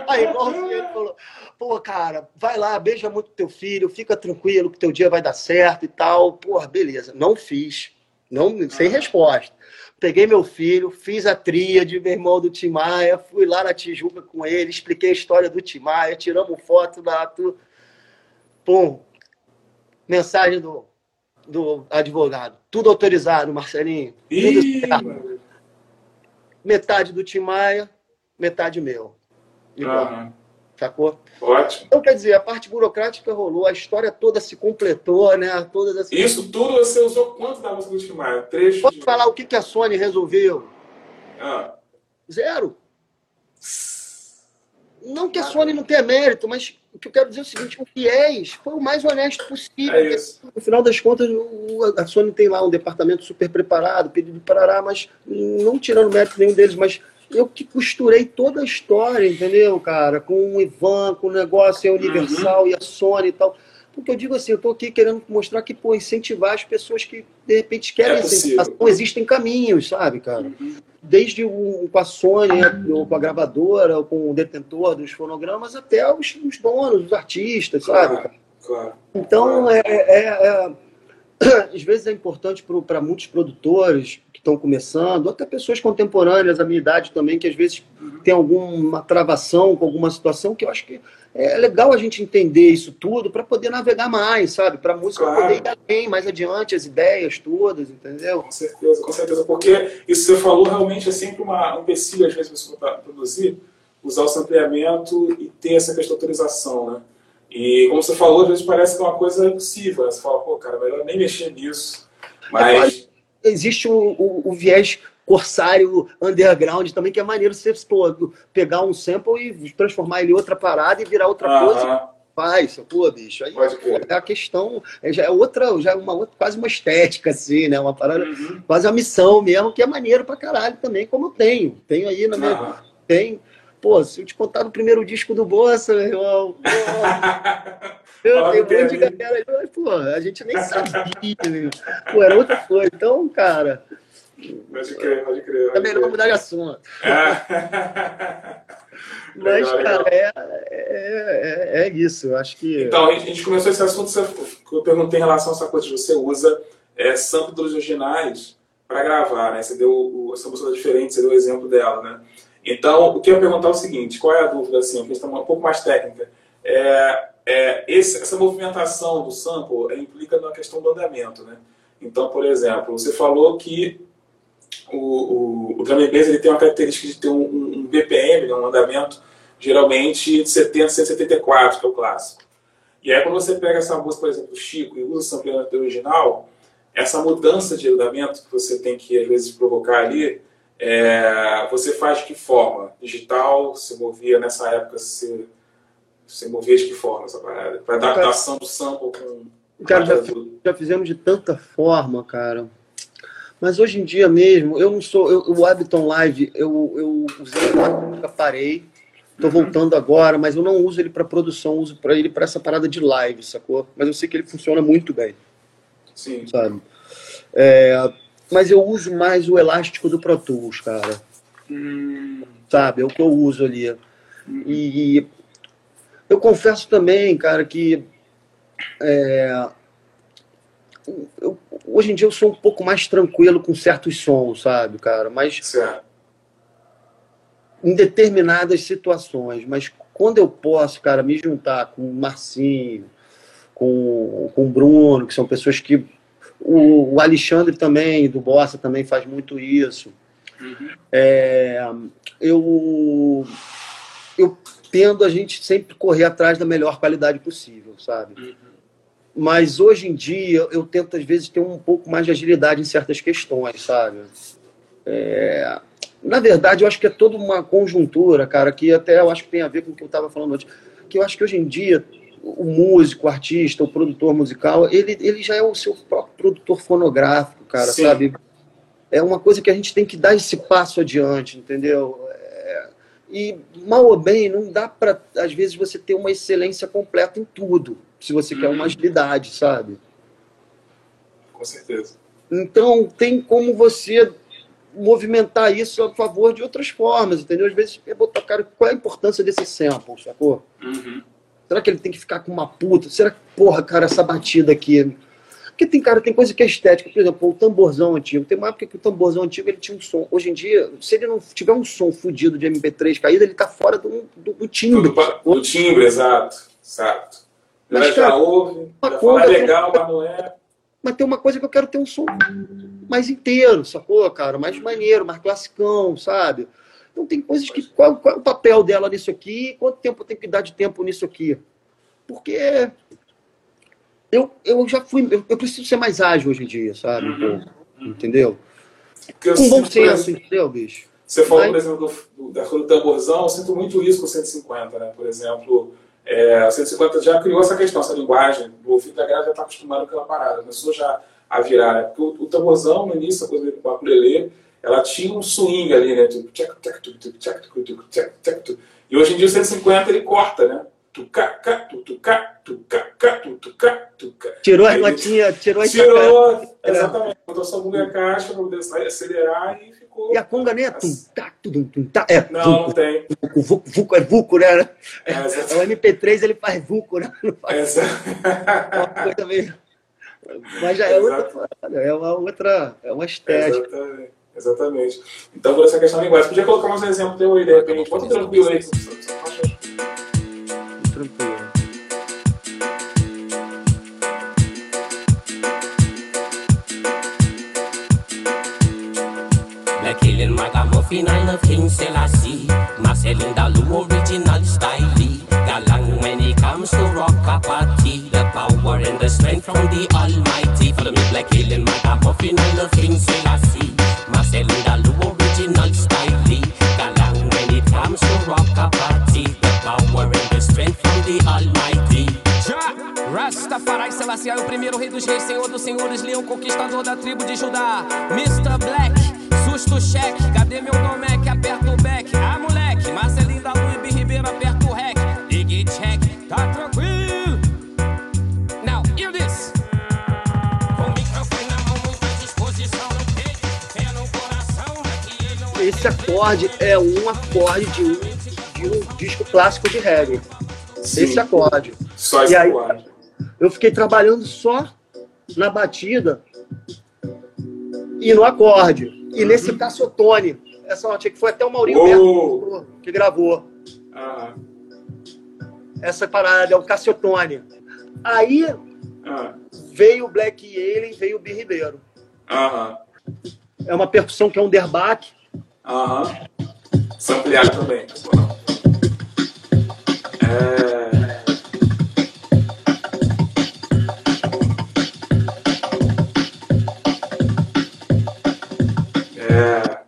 Aí, igualzinho, ele falou, pô, cara, vai lá, beija muito teu filho, fica tranquilo que teu dia vai dar certo e tal. Porra, beleza. Não fiz. Não, sem resposta. Peguei meu filho, fiz a tríade, meu irmão do Timaya, fui lá na Tijuca com ele, expliquei a história do Timaya, tiramos foto da. Tu... Pum. Mensagem do, do advogado. Tudo autorizado, Marcelinho. Tudo. Metade do Timaya, metade meu. Igual, Aham. sacou? Ótimo. Então, quer dizer, a parte burocrática rolou, a história toda se completou, né? Todas as... Isso tudo você usou quanto da música do Tim Maia? Trechos? Posso de- falar o que, que a Sony resolveu? Ah. Zero. Não que a Sony não tenha mérito, mas o que eu quero dizer é o seguinte: o Fiéis foi o mais honesto possível. É. No final das contas, a Sony tem lá um departamento super preparado, pedido parará, mas não tirando mérito nenhum deles, mas eu que costurei toda a história, entendeu, cara? Com o Ivan, com o negócio a Universal e a Sony e tal. Porque eu digo assim, eu tô aqui querendo mostrar que, pô, incentivar as pessoas que, de repente, querem É incentivação. Existem caminhos, sabe, cara? desde o, com a Sony, né, ou com a gravadora, ou com o detentor dos fonogramas, até os, os donos, os artistas, sabe? Claro, claro. Então, é, é- é- às vezes é importante para muitos produtores estão começando, até pessoas contemporâneas, a minha idade também, que às vezes tem alguma travação com alguma situação, que eu acho que é legal a gente entender isso tudo para poder navegar mais, sabe? Para a música Claro. poder ir além, mais adiante, as ideias todas, entendeu? Com certeza, com certeza. Porque isso que você falou realmente é sempre uma, um empecilho, às vezes, para produzir, usar o sampleamento e ter essa questão de autorização, né? E como você falou, às vezes parece que é uma coisa impossível. Né? Você fala, pô, cara, melhor nem mexer nisso. Mas. Existe o, o- o viés corsário underground também, que é maneiro você pô, pegar um sample e transformar ele em outra parada e virar outra coisa. Faz, pô, bicho. Aí pô, é a questão, é, já é outra, já é uma outra, quase uma estética, assim, né? Uma parada, Uhum. quase uma missão mesmo, que é maneiro pra caralho também, como eu tenho. Tenho aí na minha. Tem. Pô, se eu te contar no primeiro disco do Bossa, meu irmão. Eu tenho um monte de galera aí, pô, a gente nem sabia, meu. Pô, era outra coisa. Então, cara, Pode crer, pode crer. é Pode melhor crer. mudar de assunto. É. Mas, Legal, legal. cara, é, é, é, é isso. Eu acho que. Então, a gente- começou esse assunto que eu perguntei em relação a essa coisa de você usa é, sample dos originais para gravar, né? Você deu o, essa música diferente, você deu o exemplo dela, né? Então, o que eu ia perguntar é o seguinte, qual é a dúvida, assim, a questão um pouco mais técnica. É, é, esse- essa movimentação do sample é, implica na questão do andamento, né? Então, por exemplo, você falou que o, o, o and bass ele tem uma característica de ter um, um- BPM, né, um andamento, geralmente de 70 a 174, que é o clássico. E aí, quando você pega essa música, por exemplo, do Chico, e usa o sampleamento original, essa mudança de andamento que você tem que, às vezes, provocar ali, é, você faz de que forma? Digital, você movia nessa época, você, você movia de que forma essa parada? Para adaptação do sample com... Cara, já, já fizemos de tanta forma, cara. Mas hoje em dia mesmo, eu não sou. Eu, o Ableton Live, eu, eu usei, nunca parei. Tô voltando agora, mas eu não uso ele para produção, uso para ele para essa parada de live, sacou? Mas eu sei que ele funciona muito bem, Sim. sabe? É, mas eu uso mais o elástico do Pro Tools, cara. Hum, sabe? É o que eu uso ali. E eu confesso também, cara, que é, eu- hoje em dia eu sou um pouco mais tranquilo com certos sons, sabe, cara? Mas certo. em determinadas situações. Mas quando eu posso, cara, me juntar com o Marcinho, com, com o Bruno, que são pessoas que. O, o Alexandre também, do Bossa, também faz muito isso. É, eu, eu tendo a gente sempre correr atrás da melhor qualidade possível, sabe? Mas hoje em dia eu tento às vezes ter um pouco mais de agilidade em certas questões, sabe? É, na verdade, eu acho que é toda uma conjuntura, cara, que até eu acho que tem a ver com o que eu estava falando antes. Que eu acho que hoje em dia o músico, o artista, o produtor musical, ele, ele já é o seu próprio produtor fonográfico, cara, Sim. sabe? É uma coisa que a gente tem que dar esse passo adiante, entendeu? E mal ou bem, não dá para, às vezes, você ter uma excelência completa em tudo, se você quer uma agilidade, sabe? Com certeza. Então, tem como você movimentar isso a favor de outras formas, entendeu? Às vezes é botar, cara, qual é a importância desse sample, sacou? Uhum. Será que ele tem que ficar com uma puta? Será que, porra, cara, essa batida aqui. Porque tem, cara, tem coisa que é estética. Por exemplo, o tamborzão antigo. Tem uma época que o tamborzão antigo ele tinha um som. Hoje em dia, se ele não tiver um som fudido de MP3 caído, ele tá fora do, do, do timbre. Do, do timbre, exato. Exato. Mas, já, cara, já ouve, já fala, é legal, mas não é. Mas tem uma coisa que eu quero ter um som mais inteiro, sacou, cara? Mais maneiro, mais classicão, sabe? Então tem coisas que. Qual, qual é o papel dela nisso aqui? Quanto tempo eu tenho que dar de tempo nisso aqui? Porque eu, eu já fui. Eu, eu preciso ser mais ágil hoje em dia, sabe? Uhum. Entendeu? Com bom senso, entendeu, bicho? Você falou, por exemplo, do, do, do tamborzão, eu sinto muito isso com o 150, né? Por exemplo, é, o 150 já criou essa questão, essa linguagem, o ouvido da galera já está acostumado com aquela parada, começou já a virar, né? Porque o, o tamborzão, no início, a coisa do ukulele, ela tinha um swing ali, né? E hoje em dia o 150 ele corta, né? Tirou as notinhas, tirou as Tirou, exatamente. Botou só a caixa para poder acelerar e ficou. E a conga, né? Tum, tá, tum, tum, tá. É, não, não tem. Vuco, vuco, é vuco, né? É, o MP3 ele faz vuco, né? Não faz. É, uma coisa meio. Mas já é outra, é uma outra, é uma estética. Exatamente. Exatamente. Então, por essa questão da linguagem, podia colocar uns exemplos teu aí, de repente. Bota tranquilo aí. Tranquilo. Black Alien Ragamuffin, I love King Selassie. Marceline Dalu, original style. Galang when it comes to rock a party. The power and the strength from the Almighty. Follow me, Black Alien Ragamuffin, I love King Selassie. Marceline Dalu, original style. Galang when it comes to rock a party. Power and the strength from the Almighty. Rastafari Selassie é o primeiro rei dos reis, senhor dos senhores, leão conquistador da tribo de Judá. Mr. Black, susto cheque, cadê meu Domec? Aperta o back, ah moleque, Marcelinho da Lu e Ribeiro, aperta o rec, ligue check, tá tranquilo. Now, hear this. Com o microfone na mão, muita disposição no peito, fé no coração, daqui ele não Esse acorde é um acorde de um, um disco clássico de reggae. Sim. Esse acorde. Só esse E aí- acorde. Eu fiquei trabalhando só na batida e no acorde. E nesse cassotone. Essa notinha que foi até o Maurinho! Berto que gravou. Ah, Essa parada é o cassotone. Aí ah, veio o Black Alien, veio o Bi Ribeiro. É uma percussão que é um derbaque. aham. Sampleado também. É... É...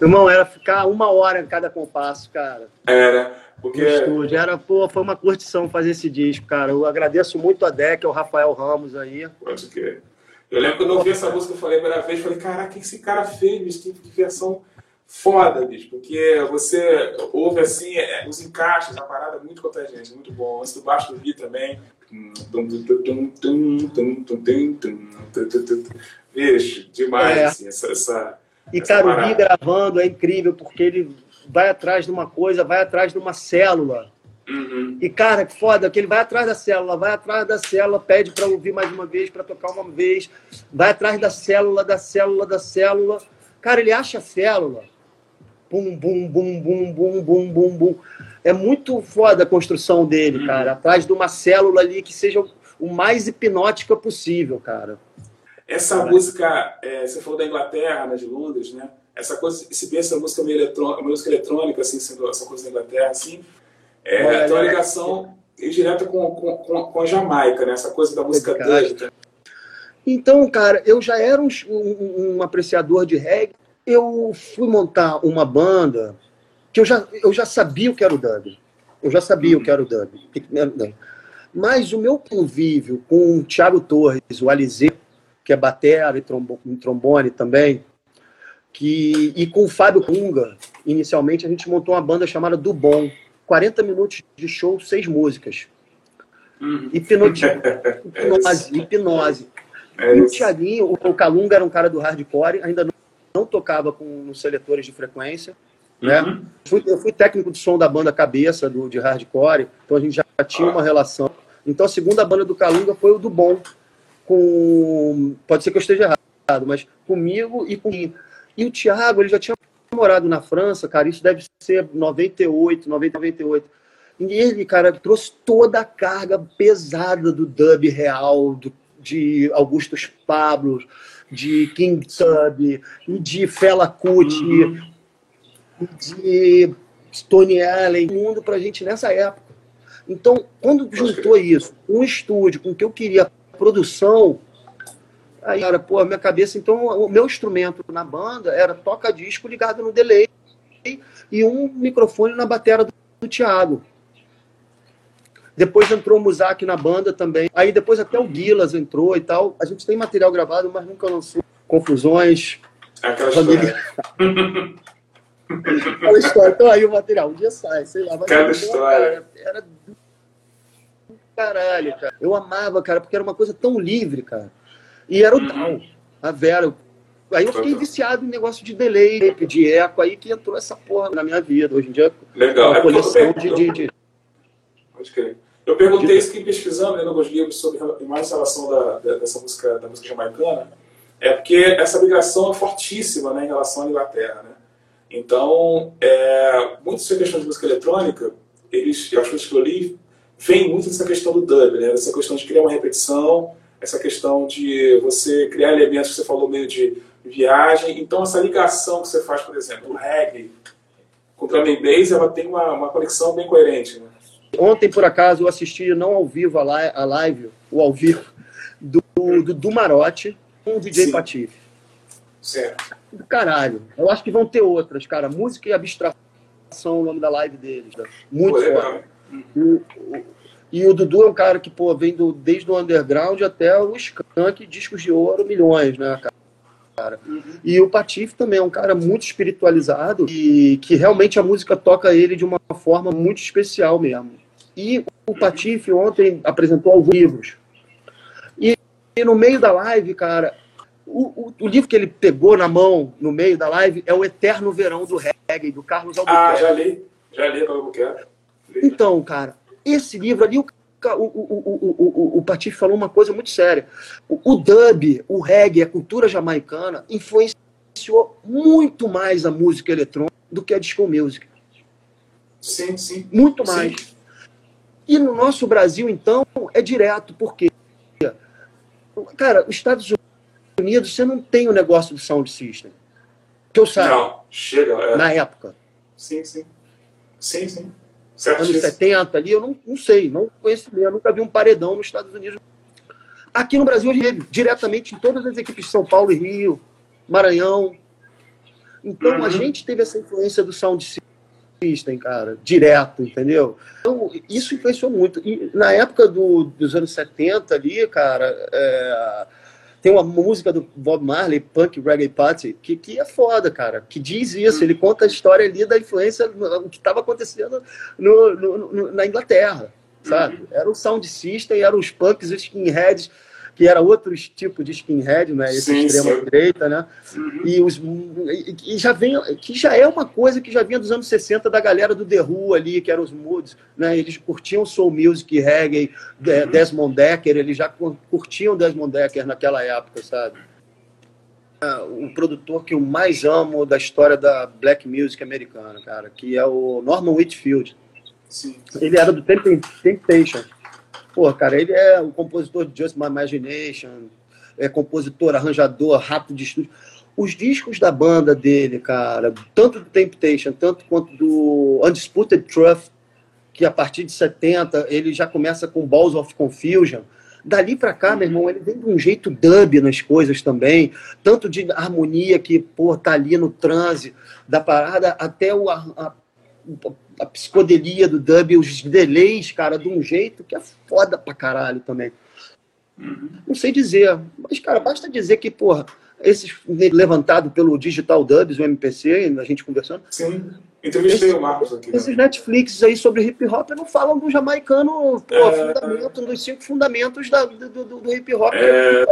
Irmão, era ficar uma hora em cada compasso, cara. Era, porque No estúdio. Era, pô, foi uma curtição fazer esse disco, cara. Eu agradeço muito a Deck, ao Rafael Ramos aí. Pode crer. Eu lembro quando eu ouvi essa música, eu falei a primeira vez, falei, caraca, o que esse cara fez, bicho? Que, que versão foda, bicho. Porque você ouve assim, é, os encaixes, a parada é muito contagiante, muito bom. Antes do baixo do beat também. Bicho, demais, É. assim, essa... essa E, essa cara, o parada. Bi gravando é incrível, porque ele vai atrás de uma coisa, vai atrás de uma célula. Uhum. E, cara, que foda, que ele vai atrás da célula, vai atrás da célula, pede pra ouvir mais uma vez, pra tocar uma vez, vai atrás da célula, da célula, da célula. Cara, ele acha a célula. Bum, bum, bum, bum, bum, bum, bum, bum. É muito foda a construção dele, cara. Atrás de uma célula ali que seja o mais hipnótica possível, cara. Essa música, é, você falou da Inglaterra, né, de Londres, né? Essa coisa, se bem essa música meio eletrônica, música eletrônica, assim, sendo essa coisa da Inglaterra, assim, é, Olha, tem uma é. ligação direta com, com, com, com a Jamaica, né? Essa coisa da música Cara. né? Então, cara, eu já era um, um- um apreciador de reggae. Eu fui montar uma banda que eu já, eu já sabia o que era o dub. Eu já sabia o que era o dub. Mas o meu convívio com o Thiago Torres, o Alizé, que é batera e trombo- trombone também, que, e com o Fábio Kunga, inicialmente a gente montou uma banda chamada Do Bom. 40 minutos de show, seis músicas. Uhum. Hipnose. hipnose. hipnose. É e o Thiaguinho, o Calunga era um cara do hardcore, ainda não, não tocava com os seletores de frequência. Né? Uhum. Fui, eu fui técnico de som da banda Cabeça, do, de hardcore, então a gente já tinha uma relação. Então a segunda banda do Calunga foi o do Bom, com. Pode ser que eu esteja errado, mas comigo e com. E o Thiago, ele já tinha morado na França, cara, isso deve ser 98, 90, 98. E ele, cara, trouxe toda a carga pesada do dub real, do, de Augustus Pablo, de King Tub, de Fela Kuti, uhum. de Tony Allen, mundo pra gente nessa época. Então, quando juntou isso, um estúdio com o que eu queria, produção, aí, cara, pô, a minha cabeça, então, o meu instrumento na banda era toca-disco ligado no delay e um microfone na bateria do, do Thiago. Depois entrou o Muzak na banda também. Aí depois até o Guilas entrou e tal. A gente tem material gravado, mas nunca lançou. Confusões. Aquela família. história. Aquela história. Então aí o material. Um dia sai, sei lá. Cada história. Era do caralho, cara. Eu amava, cara, porque era uma coisa tão livre, cara. E era o uhum. tal. A Vera. Aí eu fiquei viciado em negócio de delay, de eco, aí que entrou essa porra na minha vida. Hoje em dia, Legal. uma é coleção de, de, de... Pode crer. Eu perguntei isso que pesquisando, lendo alguns livros sobre mais relação da, dessa música, da música jamaicana, é porque essa migração é fortíssima né, em relação à Inglaterra. Né? Então, é, muito dessa questão de música eletrônica, eles, as coisas que eu li, vem muito dessa questão do dub, né? essa questão de criar uma repetição, essa questão de você criar elementos que você falou meio de viagem. Então, essa ligação que você faz, por exemplo, o reggae com o drum and bass, ela tem uma, uma conexão bem coerente. Né? Ontem, por acaso, eu assisti, não ao vivo, a live, a live o ao vivo, do, do, do Marote com o DJ Sim. Patife. Certo. Do caralho. Eu acho que vão ter outras, cara. Música e abstração, o nome da live deles. Né? Muito Pô, foda. E, o, e o Dudu é um cara que, pô, vem do, desde o underground até o skunk, discos de ouro, milhões, né, cara? cara. Uhum. E o Patife também é um cara muito espiritualizado e que realmente a música toca ele de uma forma muito especial mesmo. E o Patife ontem apresentou alguns livros. E, e no meio da live, cara, o, o, o, livro que ele pegou na mão no meio da live é O Eterno Verão do Reggae, do Carlos Albuquerque. Ah, já li. Já li do Albuquerque. Então, cara, esse livro ali, o o, o, o, o Patife falou uma coisa muito séria. O, o dub, o reggae, a cultura jamaicana influenciou muito mais a música eletrônica do que a disco music. Sim, sim. Muito mais. Sim. E no nosso Brasil, então, é direto, porque, cara, os Estados Unidos, você não tem o negócio do sound system. Que eu saiba. Não, chega. É. Na época. Sim, sim. Sim, sim anos 70 ali, eu não, não sei, não conheço eu nunca vi um paredão nos Estados Unidos. Aqui no Brasil, diretamente em todas as equipes de São Paulo e Rio, Maranhão. Então, uhum. a gente teve essa influência do sound system, cara, direto, entendeu? Então, isso influenciou muito. E na época do, dos anos 70 ali, cara, é, tem uma música do Bob Marley, Punk Reggae Party, que, que é foda, cara, que diz isso. Ele conta a história ali da influência, o que estava acontecendo no, no, no, na Inglaterra, sabe? Era o sound system, eram os punks, os skinheads que era outro tipo de skinhead, né? Esse sim, extrema sim. direita, né? Uhum. E, os, e já vem, que já é uma coisa que já vinha dos anos 60 da galera do The Who ali, que eram os Moods, né? Eles curtiam soul music, reggae, uhum. Desmond Decker, eles já curtiam Desmond Decker naquela época, sabe? o produtor que eu mais amo da história da black music americana, cara, que é o Norman Whitfield. Sim. Ele era do Temptation. Pô, cara, ele é o compositor de Just My Imagination, é compositor, arranjador, rápido de estúdio. Os discos da banda dele, cara, tanto do Temptation, tanto quanto do Undisputed Truth, que a partir de 70 ele já começa com Balls of Confusion. Dali para cá, meu irmão, ele vem de um jeito dub nas coisas também, tanto de harmonia que, pô, tá ali no transe da parada, até o, a, psicodelia do dub, os delays, cara, de um jeito que é foda pra caralho também. Não sei dizer, mas, cara, basta dizer que, porra, esses levantado pelo Digital Dubs, o MPC, a gente conversando, Sim. Entrevistei o Marcos aqui. Né? Esses Netflix aí sobre hip hop não falam do jamaicano, pô, é... fundamento, dos cinco fundamentos da, do, do, do hip hop. É, é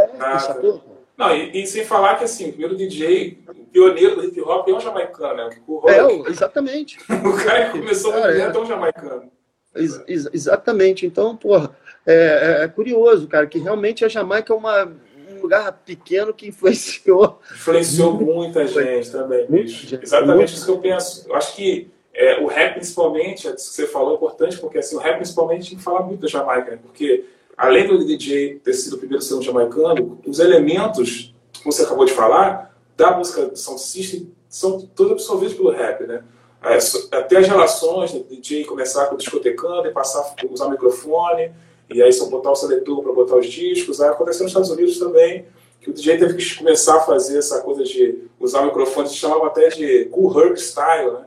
não, e, e, sem falar que assim, o primeiro DJ, o pioneiro do hip hop é um jamaicano, né? O é, exatamente. o cara que começou cara, é. é um jamaicano. Ex exatamente. Então, porra, é, é, é, curioso, cara, que realmente a Jamaica é uma, um lugar pequeno que influenciou. Influenciou muita gente também. Gente, exatamente muito. isso que eu penso. Eu acho que é, o rap, principalmente, é isso que você falou, é importante, porque assim, o rap, principalmente, falar muito da Jamaica, né? porque além do DJ ter sido o primeiro um jamaicano, os elementos, como você acabou de falar, da música Sound System são todos absorvidos pelo rap, né? É, até as relações do DJ começar com o discotecando e passar a usar o microfone, e aí só botar o seletor para botar os discos. Aí aconteceu nos Estados Unidos também, que o DJ teve que começar a fazer essa coisa de usar o microfone, se chamava até de Cool Herc Style, né?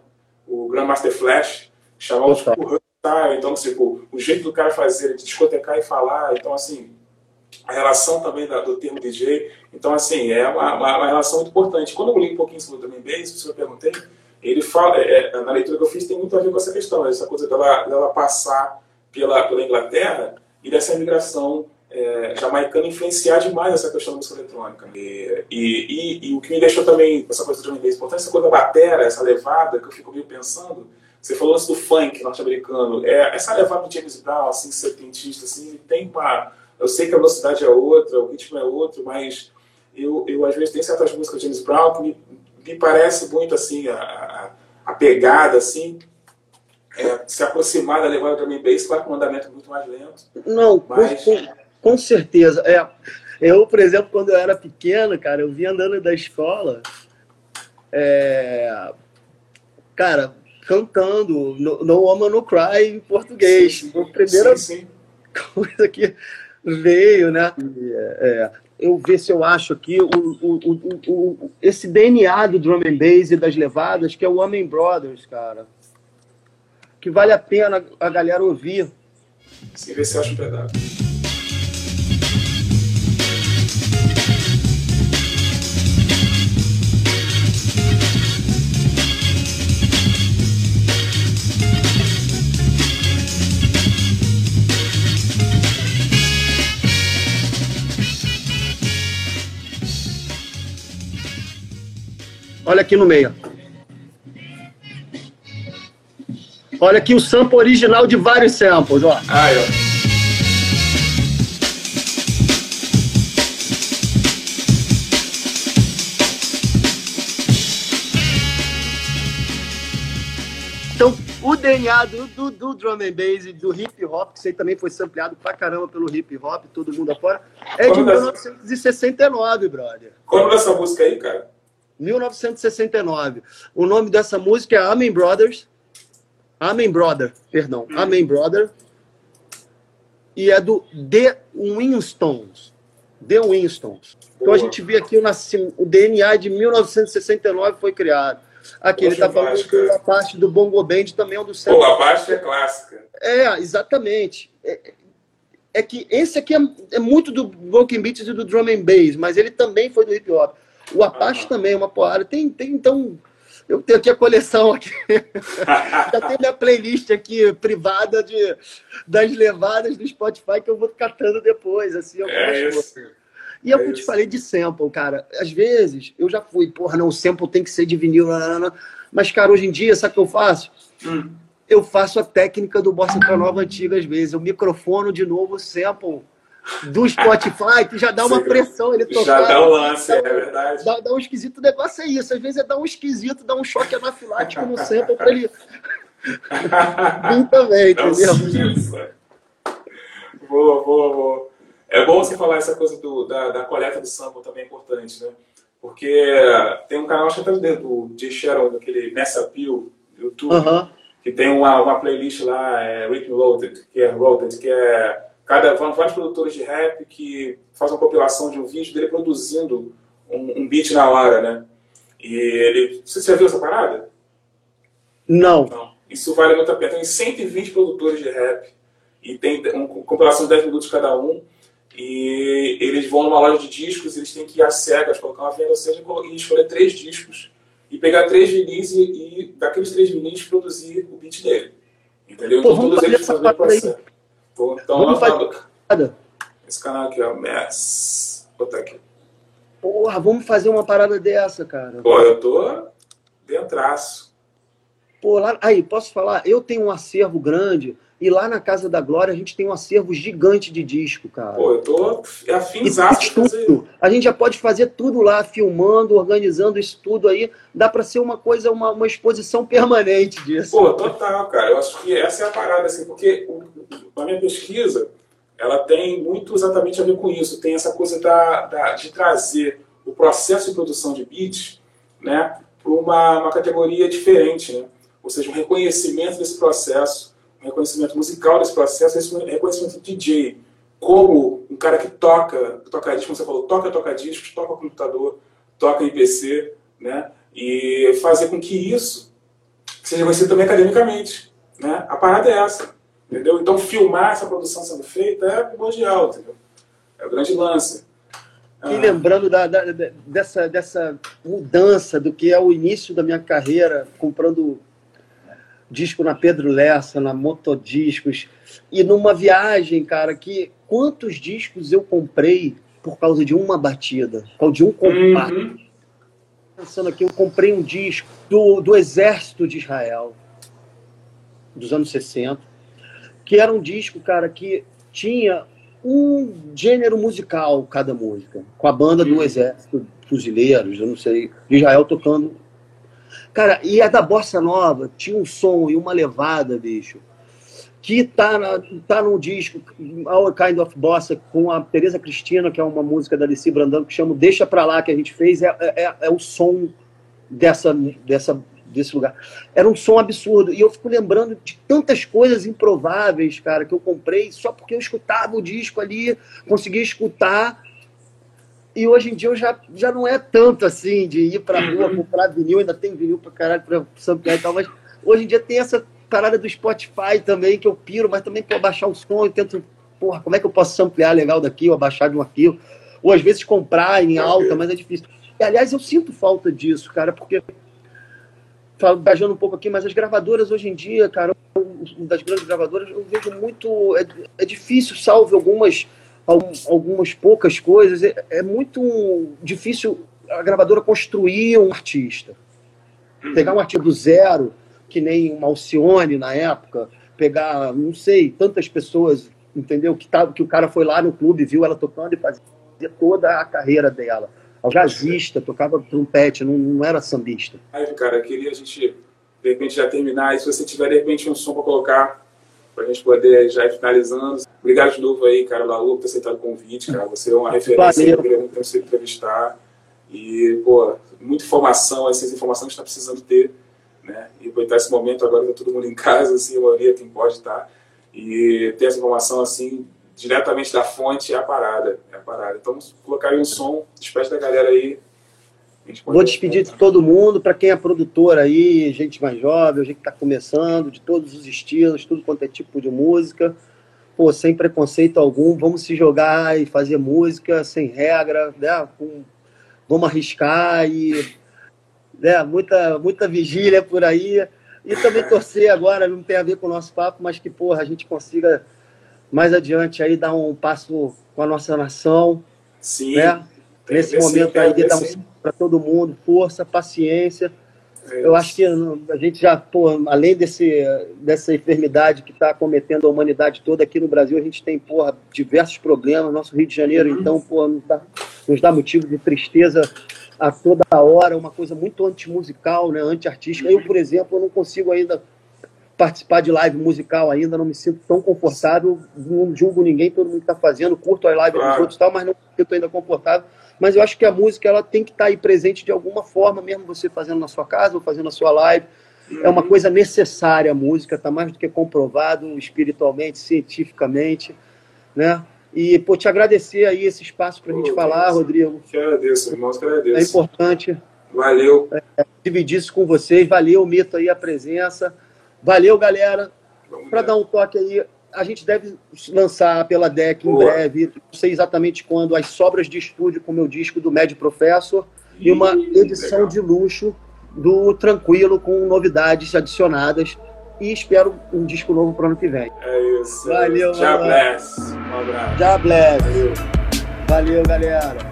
O Grandmaster Flash chamava de Cool Herc Style. Então, tipo, o jeito do cara fazer, de discotecar e falar. Então, assim, a relação também da, do termo DJ. Então, assim, é uma, uma, uma, relação muito importante. Quando eu li um pouquinho sobre o Drum Bass, se eu perguntei, ele fala, é, é, na leitura que eu fiz, tem muito a ver com essa questão, essa coisa dela, dela passar pela, pela Inglaterra e dessa imigração é, jamaicana influenciar demais essa questão da música eletrônica. E, e, e, e, o que me deixou também, essa coisa do drum bass importante, essa coisa da batera, essa levada, que eu fico meio pensando, você falou antes do funk norte-americano, é, essa levada do James Brown, assim, setentista, assim, tem uma... Eu sei que a velocidade é outra, o ritmo é outro, mas eu, eu às vezes tem certas músicas de James Brown que me, me parece muito, assim, a, a, pegada, assim, é, se aproximar da levada do drum bass, claro que o andamento é muito mais lento. Não, mas... com, com, certeza. É, eu, por exemplo, quando eu era pequeno, cara, eu vinha andando da escola, é, cara, cantando No, no Woman No Cry em português. Sim, sim. A primeira sim, coisa que veio, né? É, é, eu ver se eu acho aqui o, o, o, o, esse DNA do drum and bass e das levadas, que é o Homem Brothers, cara que vale a pena a galera ouvir. Sim, ver se acha um pedaço. Olha aqui no meio. Olha aqui o sample original de vários samples, ó. Aí, ó. Então, o DNA do, do, do, drum and bass e do hip hop, que isso aí também foi sampleado pra caramba pelo hip hop, todo mundo afora, é Quando de 1969, brother. Quando dessa música aí, cara? 1969. O nome dessa música é Amen Brothers. Amen Brother, perdão, hum. Amen Brother. E é do The Winstons. The Winstons. Então a gente vê aqui o, o DNA de 1969 foi criado. Aqui Poxa, ele está falando que a parte do Bongo Band também é um dos Pô, a parte é clássica. É, exatamente. É, é que esse aqui é, é, muito do Broken Beats e do Drum and Bass, mas ele também foi do hip hop. O Apache também é uma porrada. Tem, tem então eu tenho aqui a coleção aqui. Já tem minha playlist aqui privada de, das levadas do Spotify que eu vou catando depois, assim, é isso. E é eu te falei de sample, cara. Às vezes eu já fui, porra, não, o sample tem que ser de vinil, mas, cara, hoje em dia, sabe o que eu faço? Hum. Eu faço a técnica do Bossa Nova antiga às vezes. Eu microfono de novo o sample do Spotify, que já dá uma pressão ele tocar. Já dá um lance, é verdade. Dá, dá um esquisito, o negócio é isso. Às vezes é dar um esquisito, dá um choque anafilático no sample para ele vir também, entendeu? boa, boa, boa. É bom você falar essa coisa do, da, da coleta do sample também é importante, né? Porque tem um canal, acho que até do Jay Sharon, daquele Mess Appeal, YouTube, uh -huh. que tem uma, uma playlist lá, é, Rhythm Loaded, que é Roted, que é cada vários produtores de rap que fazem uma compilação de um vídeo dele produzindo um, um beat na hora, né? E ele. Você já viu essa parada? Não. Não. Isso vale muito a pena. Tem 120 produtores de rap e tem uma compilação de 10 minutos cada um. E eles vão numa loja de discos, eles têm que ir às cegas, colocar uma venda, ou seja, e escolher três discos e pegar três vinis e, e daqueles três vinis produzir o beat dele. Entendeu? Então Pô, todos eles fazem o processo. Então, vamos fazer... Esse canal aqui, ó, Mess. Vou botar aqui. Porra, vamos fazer uma parada dessa, cara. Pô, eu tô dentraço. Pô, lá, aí, posso falar? Eu tenho um acervo grande e lá na Casa da Glória a gente tem um acervo gigante de disco, cara. Pô, eu tô afinzaço. Tudo. A gente já pode fazer tudo lá, filmando, organizando isso tudo aí. Dá para ser uma coisa, uma, uma exposição permanente disso. Pô, total, cara. Eu acho que essa é a parada, assim, porque a minha pesquisa, ela tem muito exatamente a ver com isso. Tem essa coisa da, da de trazer o processo de produção de beats, né, para uma, uma categoria diferente, né? Ou seja, um reconhecimento desse processo reconhecimento musical desse processo, esse reconhecimento de DJ, como um cara que toca, toca disco, como você falou, toca toca discos, toca computador, toca em PC, né? E fazer com que isso seja reconhecido também academicamente, né? A parada é essa, entendeu? Então filmar essa produção sendo feita é primordial, entendeu? É o grande lance. E lembrando da, da, dessa, dessa mudança do que é o início da minha carreira, comprando disco na Pedro Lessa, na Motodiscos, e numa viagem, cara, que quantos discos eu comprei por causa de uma batida, por causa de um compacto. Uhum. Pensando aqui, eu comprei um disco do, do Exército de Israel, dos anos 60, que era um disco, cara, que tinha um gênero musical cada música, com a banda do uhum. Exército, Fuzileiros, eu não sei, de Israel tocando Cara, e a da Bossa Nova tinha um som e uma levada, bicho, que tá, na, tá no disco Our Kind of Bossa com a Teresa Cristina, que é uma música da Alice Brandão, que chama Deixa Pra Lá, que a gente fez, é, é, é, é o som dessa, dessa, desse lugar. Era um som absurdo. E eu fico lembrando de tantas coisas improváveis, cara, que eu comprei só porque eu escutava o disco ali, conseguia escutar e hoje em dia eu já, já não é tanto assim de ir pra rua uhum. comprar vinil, ainda tem vinil pra caralho pra samplear e tal, mas hoje em dia tem essa parada do Spotify também, que eu piro, mas também para baixar o som, eu tento, porra, como é que eu posso samplear legal daqui, ou abaixar de um aqui, ou às vezes comprar em alta, mas é difícil. E, aliás, eu sinto falta disso, cara, porque viajando um pouco aqui, mas as gravadoras hoje em dia, cara, das grandes gravadoras, eu vejo muito. É, é difícil, salvo algumas algumas poucas coisas, é, é muito difícil a gravadora construir um artista. Pegar um artista do zero, que nem uma Alcione na época, pegar, não sei, tantas pessoas, entendeu? Que, tá, que o cara foi lá no clube, viu ela tocando e fazia toda a carreira dela. Jazzista, tocava trompete, não, não era sambista. Aí, cara, eu queria a gente, de repente, já terminar. E se você tiver, de repente, um som para colocar, para a gente poder já ir finalizando. Obrigado de novo aí, cara, Laú, por ter aceitado o convite, cara. Você é uma referência, eu queria muito você entrevistar. E, pô, muita informação, essas informações que a gente está precisando ter, né? E aproveitar esse momento agora que tá todo mundo em casa, assim, a maioria quem pode estar. Tá, e ter essa informação, assim, diretamente da fonte é a parada. É a parada. Então, colocar aí um som, despede da galera aí. Vou despedir de todo mundo, para quem é produtor aí, gente mais jovem, gente que está começando, de todos os estilos, tudo quanto é tipo de música pô, sem preconceito algum, vamos se jogar e fazer música sem regra, né? Com, vamos arriscar e né? muita, muita vigília por aí. E também torcer agora, não tem a ver com o nosso papo, mas que porra, a gente consiga mais adiante aí dar um passo com a nossa nação. Sim. Né? Nesse momento aí de dar um para todo mundo, força, paciência é eu acho que a gente já, pô, além desse, dessa enfermidade que está cometendo a humanidade toda aqui no Brasil, a gente tem, porra, diversos problemas. Nosso Rio de Janeiro, uhum. então, pô, nos dá, nos dá motivo de tristeza a toda hora, uma coisa muito antimusical, né, anti-artística. Eu, por exemplo, eu não consigo ainda participar de live musical ainda, não me sinto tão confortável, não julgo ninguém, todo mundo está fazendo, curto as lives claro. dos outros e tal, mas não estou ainda confortável mas eu acho que a música ela tem que estar tá aí presente de alguma forma, mesmo você fazendo na sua casa ou fazendo na sua live. É uma coisa necessária a música, está mais do que comprovado espiritualmente, cientificamente, né? E, pô, te agradecer aí esse espaço para a gente falar, Rodrigo. Que agradeço, irmãos, que agradeço. É importante. Valeu. É, dividir isso com vocês. Valeu, Mito, aí a presença. Valeu, galera. Para dar um toque aí, a gente deve lançar pela DEC em Boa. breve, não sei exatamente quando, as sobras de estúdio com o meu disco do Médio Professor e uma edição legal. de luxo do tranquilo com novidades adicionadas e espero um disco novo para o ano que vem. É isso. Valeu, Já bless. Um abraço. Já bless. Valeu. Valeu, galera.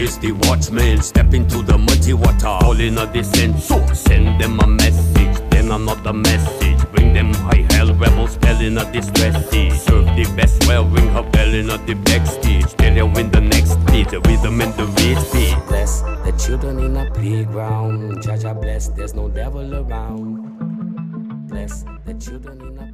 Is the watchman. Step into the muddy water, all in a descent. So send them a message, then another message. Bring them high hell rebels, spelling a distress Serve the best well, ring her bell in the backstage. Tell you win the next beat, the rhythm and the rich beat. Bless the children in a playground. Jaja bless, there's no devil around. Bless the children in a playground.